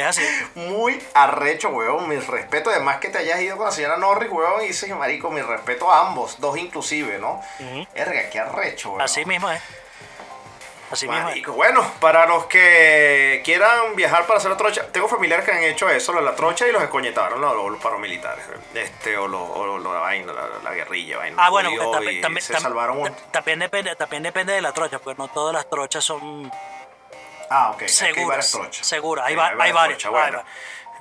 Es así. muy arrecho, weón, mi respeto. Además que te hayas ido con la señora Norris, weón, y dices, marico, mi respeto a ambos, dos inclusive, ¿no? Ujú. Erga, qué arrecho, weón. Así mismo es. Así mismo es. Marico, bueno, para los que quieran viajar para hacer la trocha, tengo familiares que han hecho eso, la, la trocha y los escoñetaron, los, los paramilitares, este, o, la vaina, la, la guerrilla, vaina. Ah, bueno, también, también, se salvaron también depende, también depende de la trocha, porque no todas las trochas son Ah, ok, hay varias trochas. Seguras, hay, Ok, va- hay varias. trochas, hay bueno.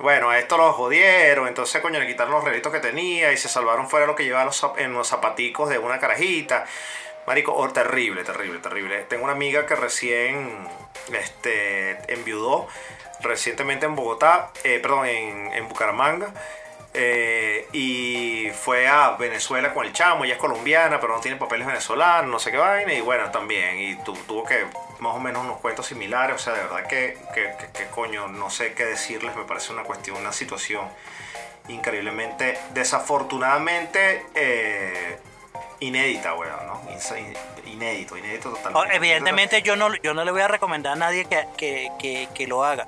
Bueno, a esto los jodieron, entonces coño le quitaron los relitos que tenía y se salvaron fuera lo que llevaba los en los zapaticos de una carajita. Marico, oh, terrible, terrible, terrible. Tengo una amiga que recién este, enviudó, recientemente en Bogotá, eh, perdón, en, en Bucaramanga. Eh, y fue a Venezuela con el chamo, ella es colombiana, pero no tiene papeles venezolanos, no sé qué vaina, y bueno, también, y tu- tuvo que más o menos unos cuentos similares, o sea, de verdad que, que, que- coño, no sé qué decirles, me parece una cuestión, una situación increíblemente, desafortunadamente, eh, inédita, weón, ¿no? Inédito, inédito Oh, totalmente. evidentemente yo no, yo no le voy a recomendar a nadie que, que, que lo haga.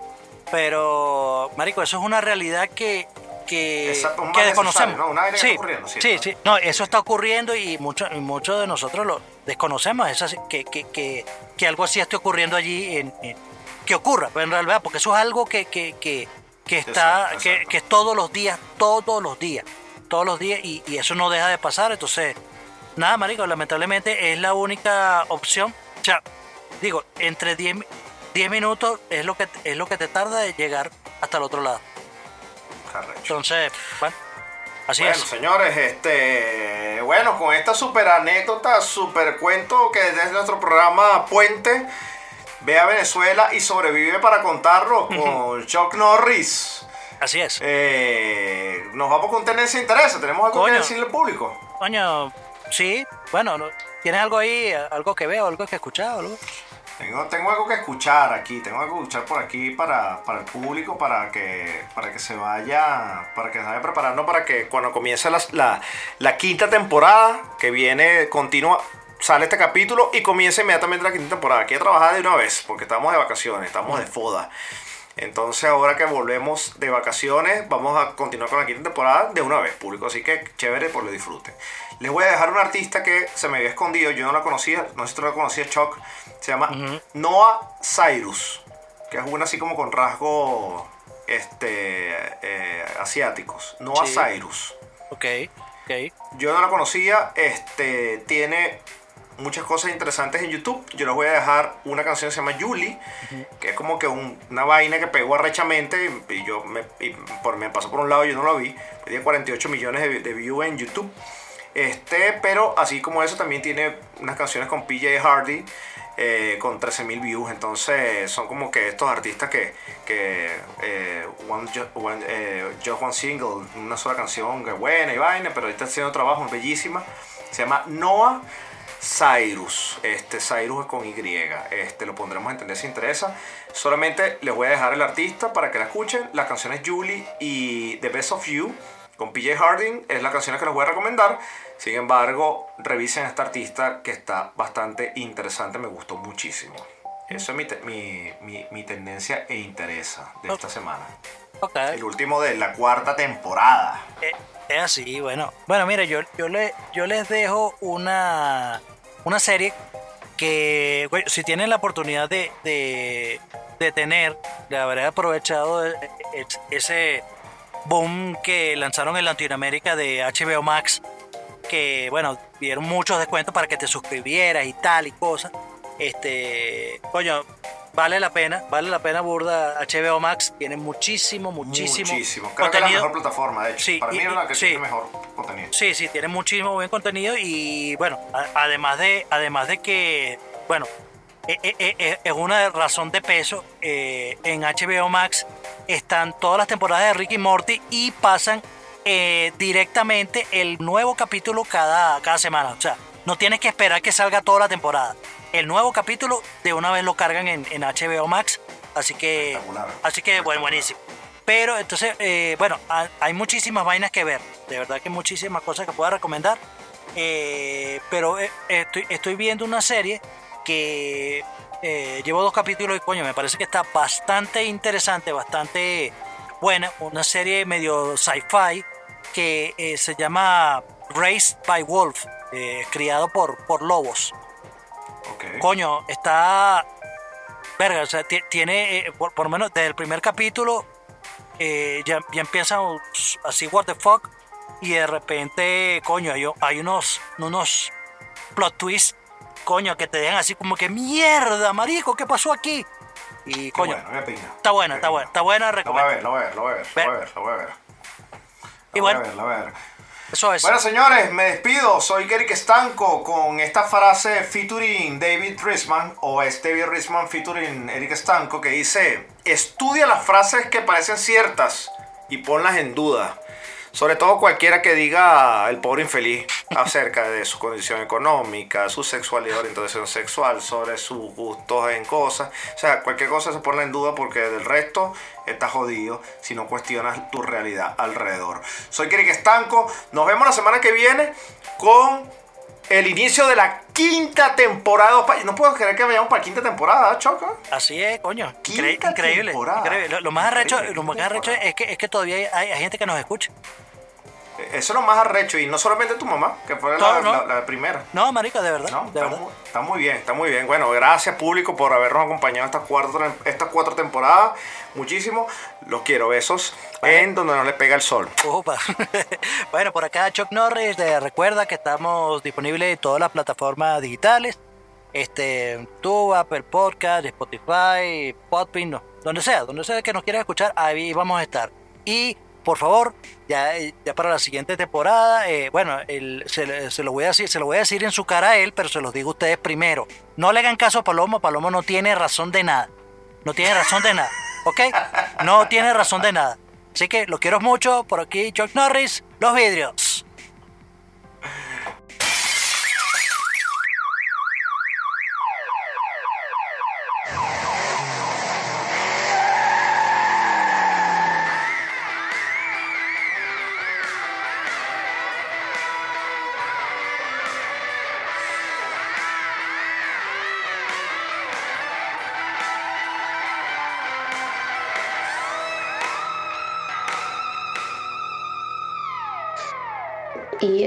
pero, marico, eso es una realidad que, que, desconocemos. necesario, ¿no? Un aire que sí, está ocurriendo, sí, sí, sí. No, eso está ocurriendo y muchos y muchos de nosotros lo desconocemos, es así, que, que, que, que algo así esté ocurriendo allí, en, en- que ocurra, pero en realidad, porque eso es algo que, que, que, que está, Exacto, que, exacto. que es todos los días, todos los días, todos los días, y, y eso no deja de pasar, entonces, nada, marico, lamentablemente es la única opción, o sea, digo, entre 10, mi- 10 minutos es lo que es lo que te tarda de llegar hasta el otro lado. Entonces, bueno, así Bueno, es. señores, este, bueno, con esta super anécdota, super cuento que desde nuestro programa Puente ve a Venezuela y sobrevive para contarlo con Chuck Norris. Así es. Eh, nos vamos con tendencia e interés. ¿Tenemos algo que Coño. decirle al público? Coño, sí, bueno, no- ¿tienes algo ahí, algo que veo, algo que escuchado? Algo? Tengo, tengo algo que escuchar aquí, tengo algo que escuchar por aquí para, para el público, para que, para que se vaya, para que se vaya preparando para que cuando comience la, la, quinta temporada, que viene continua, sale este capítulo y comienza inmediatamente la quinta temporada. Quiero trabajar de una vez, porque estamos de vacaciones, estamos de foda. Entonces ahora que volvemos de vacaciones, vamos a continuar con la quinta temporada de una vez, público. Así que chévere, por lo disfruten. Les voy a dejar un artista que se me había escondido, yo no la conocía, no sé si tú la conocías, Chuck. Se llama Noah Cyrus, que es una así como con rasgos este, eh, asiáticos. Noah Sí. Cyrus. Ok, ok. Yo no la conocía, este, tiene muchas cosas interesantes en YouTube. Yo les voy a dejar una canción que se llama Julie, que es como que un- una vaina que pegó arrechamente y yo me, y por, me pasó por un lado y yo no lo vi. Tiene 48 millones de, de views en YouTube. Este, pero así como eso también tiene unas canciones con PJ Hardy eh, con 13.000 views. Entonces son como que estos artistas que, que eh, one, eh, just one single, una sola canción que es buena y vaina, pero está haciendo trabajo bellísima. Se llama Noah Cyrus. Este Cyrus es con Y. Este lo pondremos en entender si interesa. Solamente les voy a dejar el artista para que la escuchen. Las canciones Julie y The Best of You con PJ Harding es la canción que les voy a recomendar. Sin embargo, revisen a este artista que está bastante interesante, me gustó muchísimo. Eso es mi, te- mi, mi- mi tendencia e interesa de esta semana. Ok. El último de la cuarta temporada. Eh, Es así, bueno. Bueno, mira, yo, yo, le, yo les dejo una, una serie que, güey, si tienen la oportunidad de, de, de tener, de haber aprovechado ese boom que lanzaron en Latinoamérica de HBO Max, que, bueno, dieron muchos descuentos para que te suscribieras y tal y cosas. Este, coño, vale la pena, vale la pena burda HBO Max, tiene muchísimo, muchísimo, Muchísimo. Creo que es la contenido. mejor plataforma, de hecho. Sí, Para mí y- es la que sí. tiene mejor contenido. Sí, sí, tiene muchísimo buen contenido y bueno, a- además de, además de que, bueno, e- e- e- es una razón de peso. eh, en HBO Max están todas las temporadas de Ricky Morty y pasan eh, directamente el nuevo capítulo cada, cada semana. O sea, no tienes que esperar que salga toda la temporada. El nuevo capítulo de una vez lo cargan en, en HBO Max. Así que, así que bueno, buenísimo. Pero entonces, eh, bueno, ha- hay muchísimas vainas que ver. De verdad que muchísimas cosas que puedo recomendar. Eh, pero estoy, estoy viendo una serie que llevo dos capítulos y coño, me parece que está bastante interesante, bastante buena. Una serie medio sci-fi que eh, se llama Raised by Wolf, eh, criado por, por lobos. Coño, está. Verga, o sea, ti- tiene, eh, por, por lo menos desde el primer capítulo, eh, ya, ya empieza así, what the fuck, y de repente, coño, hay, hay unos, unos plot twists, coño, que te dejan así como que mierda, marico, ¿qué pasó aquí? Y coño, bueno, está buena, está buena, está buena, Lo voy a recomiendo. ver, lo voy a ver, lo voy a ver, Ve. lo voy a ver, Y voy a bueno. ver, a ver. Eso es. Bueno, señores, me despido. Soy Gerick Estanco con esta frase featuring David Risman, o es David Risman featuring Eric Estanco, que dice: Estudia las frases que parecen ciertas y ponlas en duda. Sobre todo cualquiera que diga el pobre infeliz acerca de su condición económica, su sexualidad, orientación sexual, sobre sus gustos en cosas. O sea, cualquier cosa se pone en duda porque del resto estás jodido si no cuestionas tu realidad alrededor. Soy Eric Estanco. Nos vemos la semana que viene con el inicio de la quinta temporada. No puedo creer que vayamos para quinta temporada, Choco. Así es, coño. Quinta increíble. temporada. increíble. Lo, lo más arrecho, Increíble, lo más arrecho es que, es que todavía hay, hay gente que nos escucha. Eso es lo más arrecho. Y no solamente tu mamá, que fue la, No, no. la- la primera. No, marico, de verdad. No, de está, verdad. muy, está muy bien, está muy bien. Bueno, gracias público por habernos acompañado estas cuatro, estas cuatro temporadas. Muchísimo. Los quiero. Besos en donde no les pega el sol. Upa. bueno, por acá Chuck Norris, eh, recuerda que estamos disponibles en todas las plataformas digitales. Este, YouTube, Apple Podcast, Spotify, no, donde sea, donde sea que nos quieras escuchar, ahí vamos a estar. Y por favor, ya, ya para la siguiente temporada, eh, bueno, se, se lo voy a decir, se lo voy a decir en su cara a él, pero se los digo a ustedes primero. No le hagan caso a Palomo, Palomo no tiene razón de nada. No tiene razón de nada, ¿ok? No tiene razón de nada. Así que lo quiero mucho. Por aquí, Chuck Norris, los vidrios.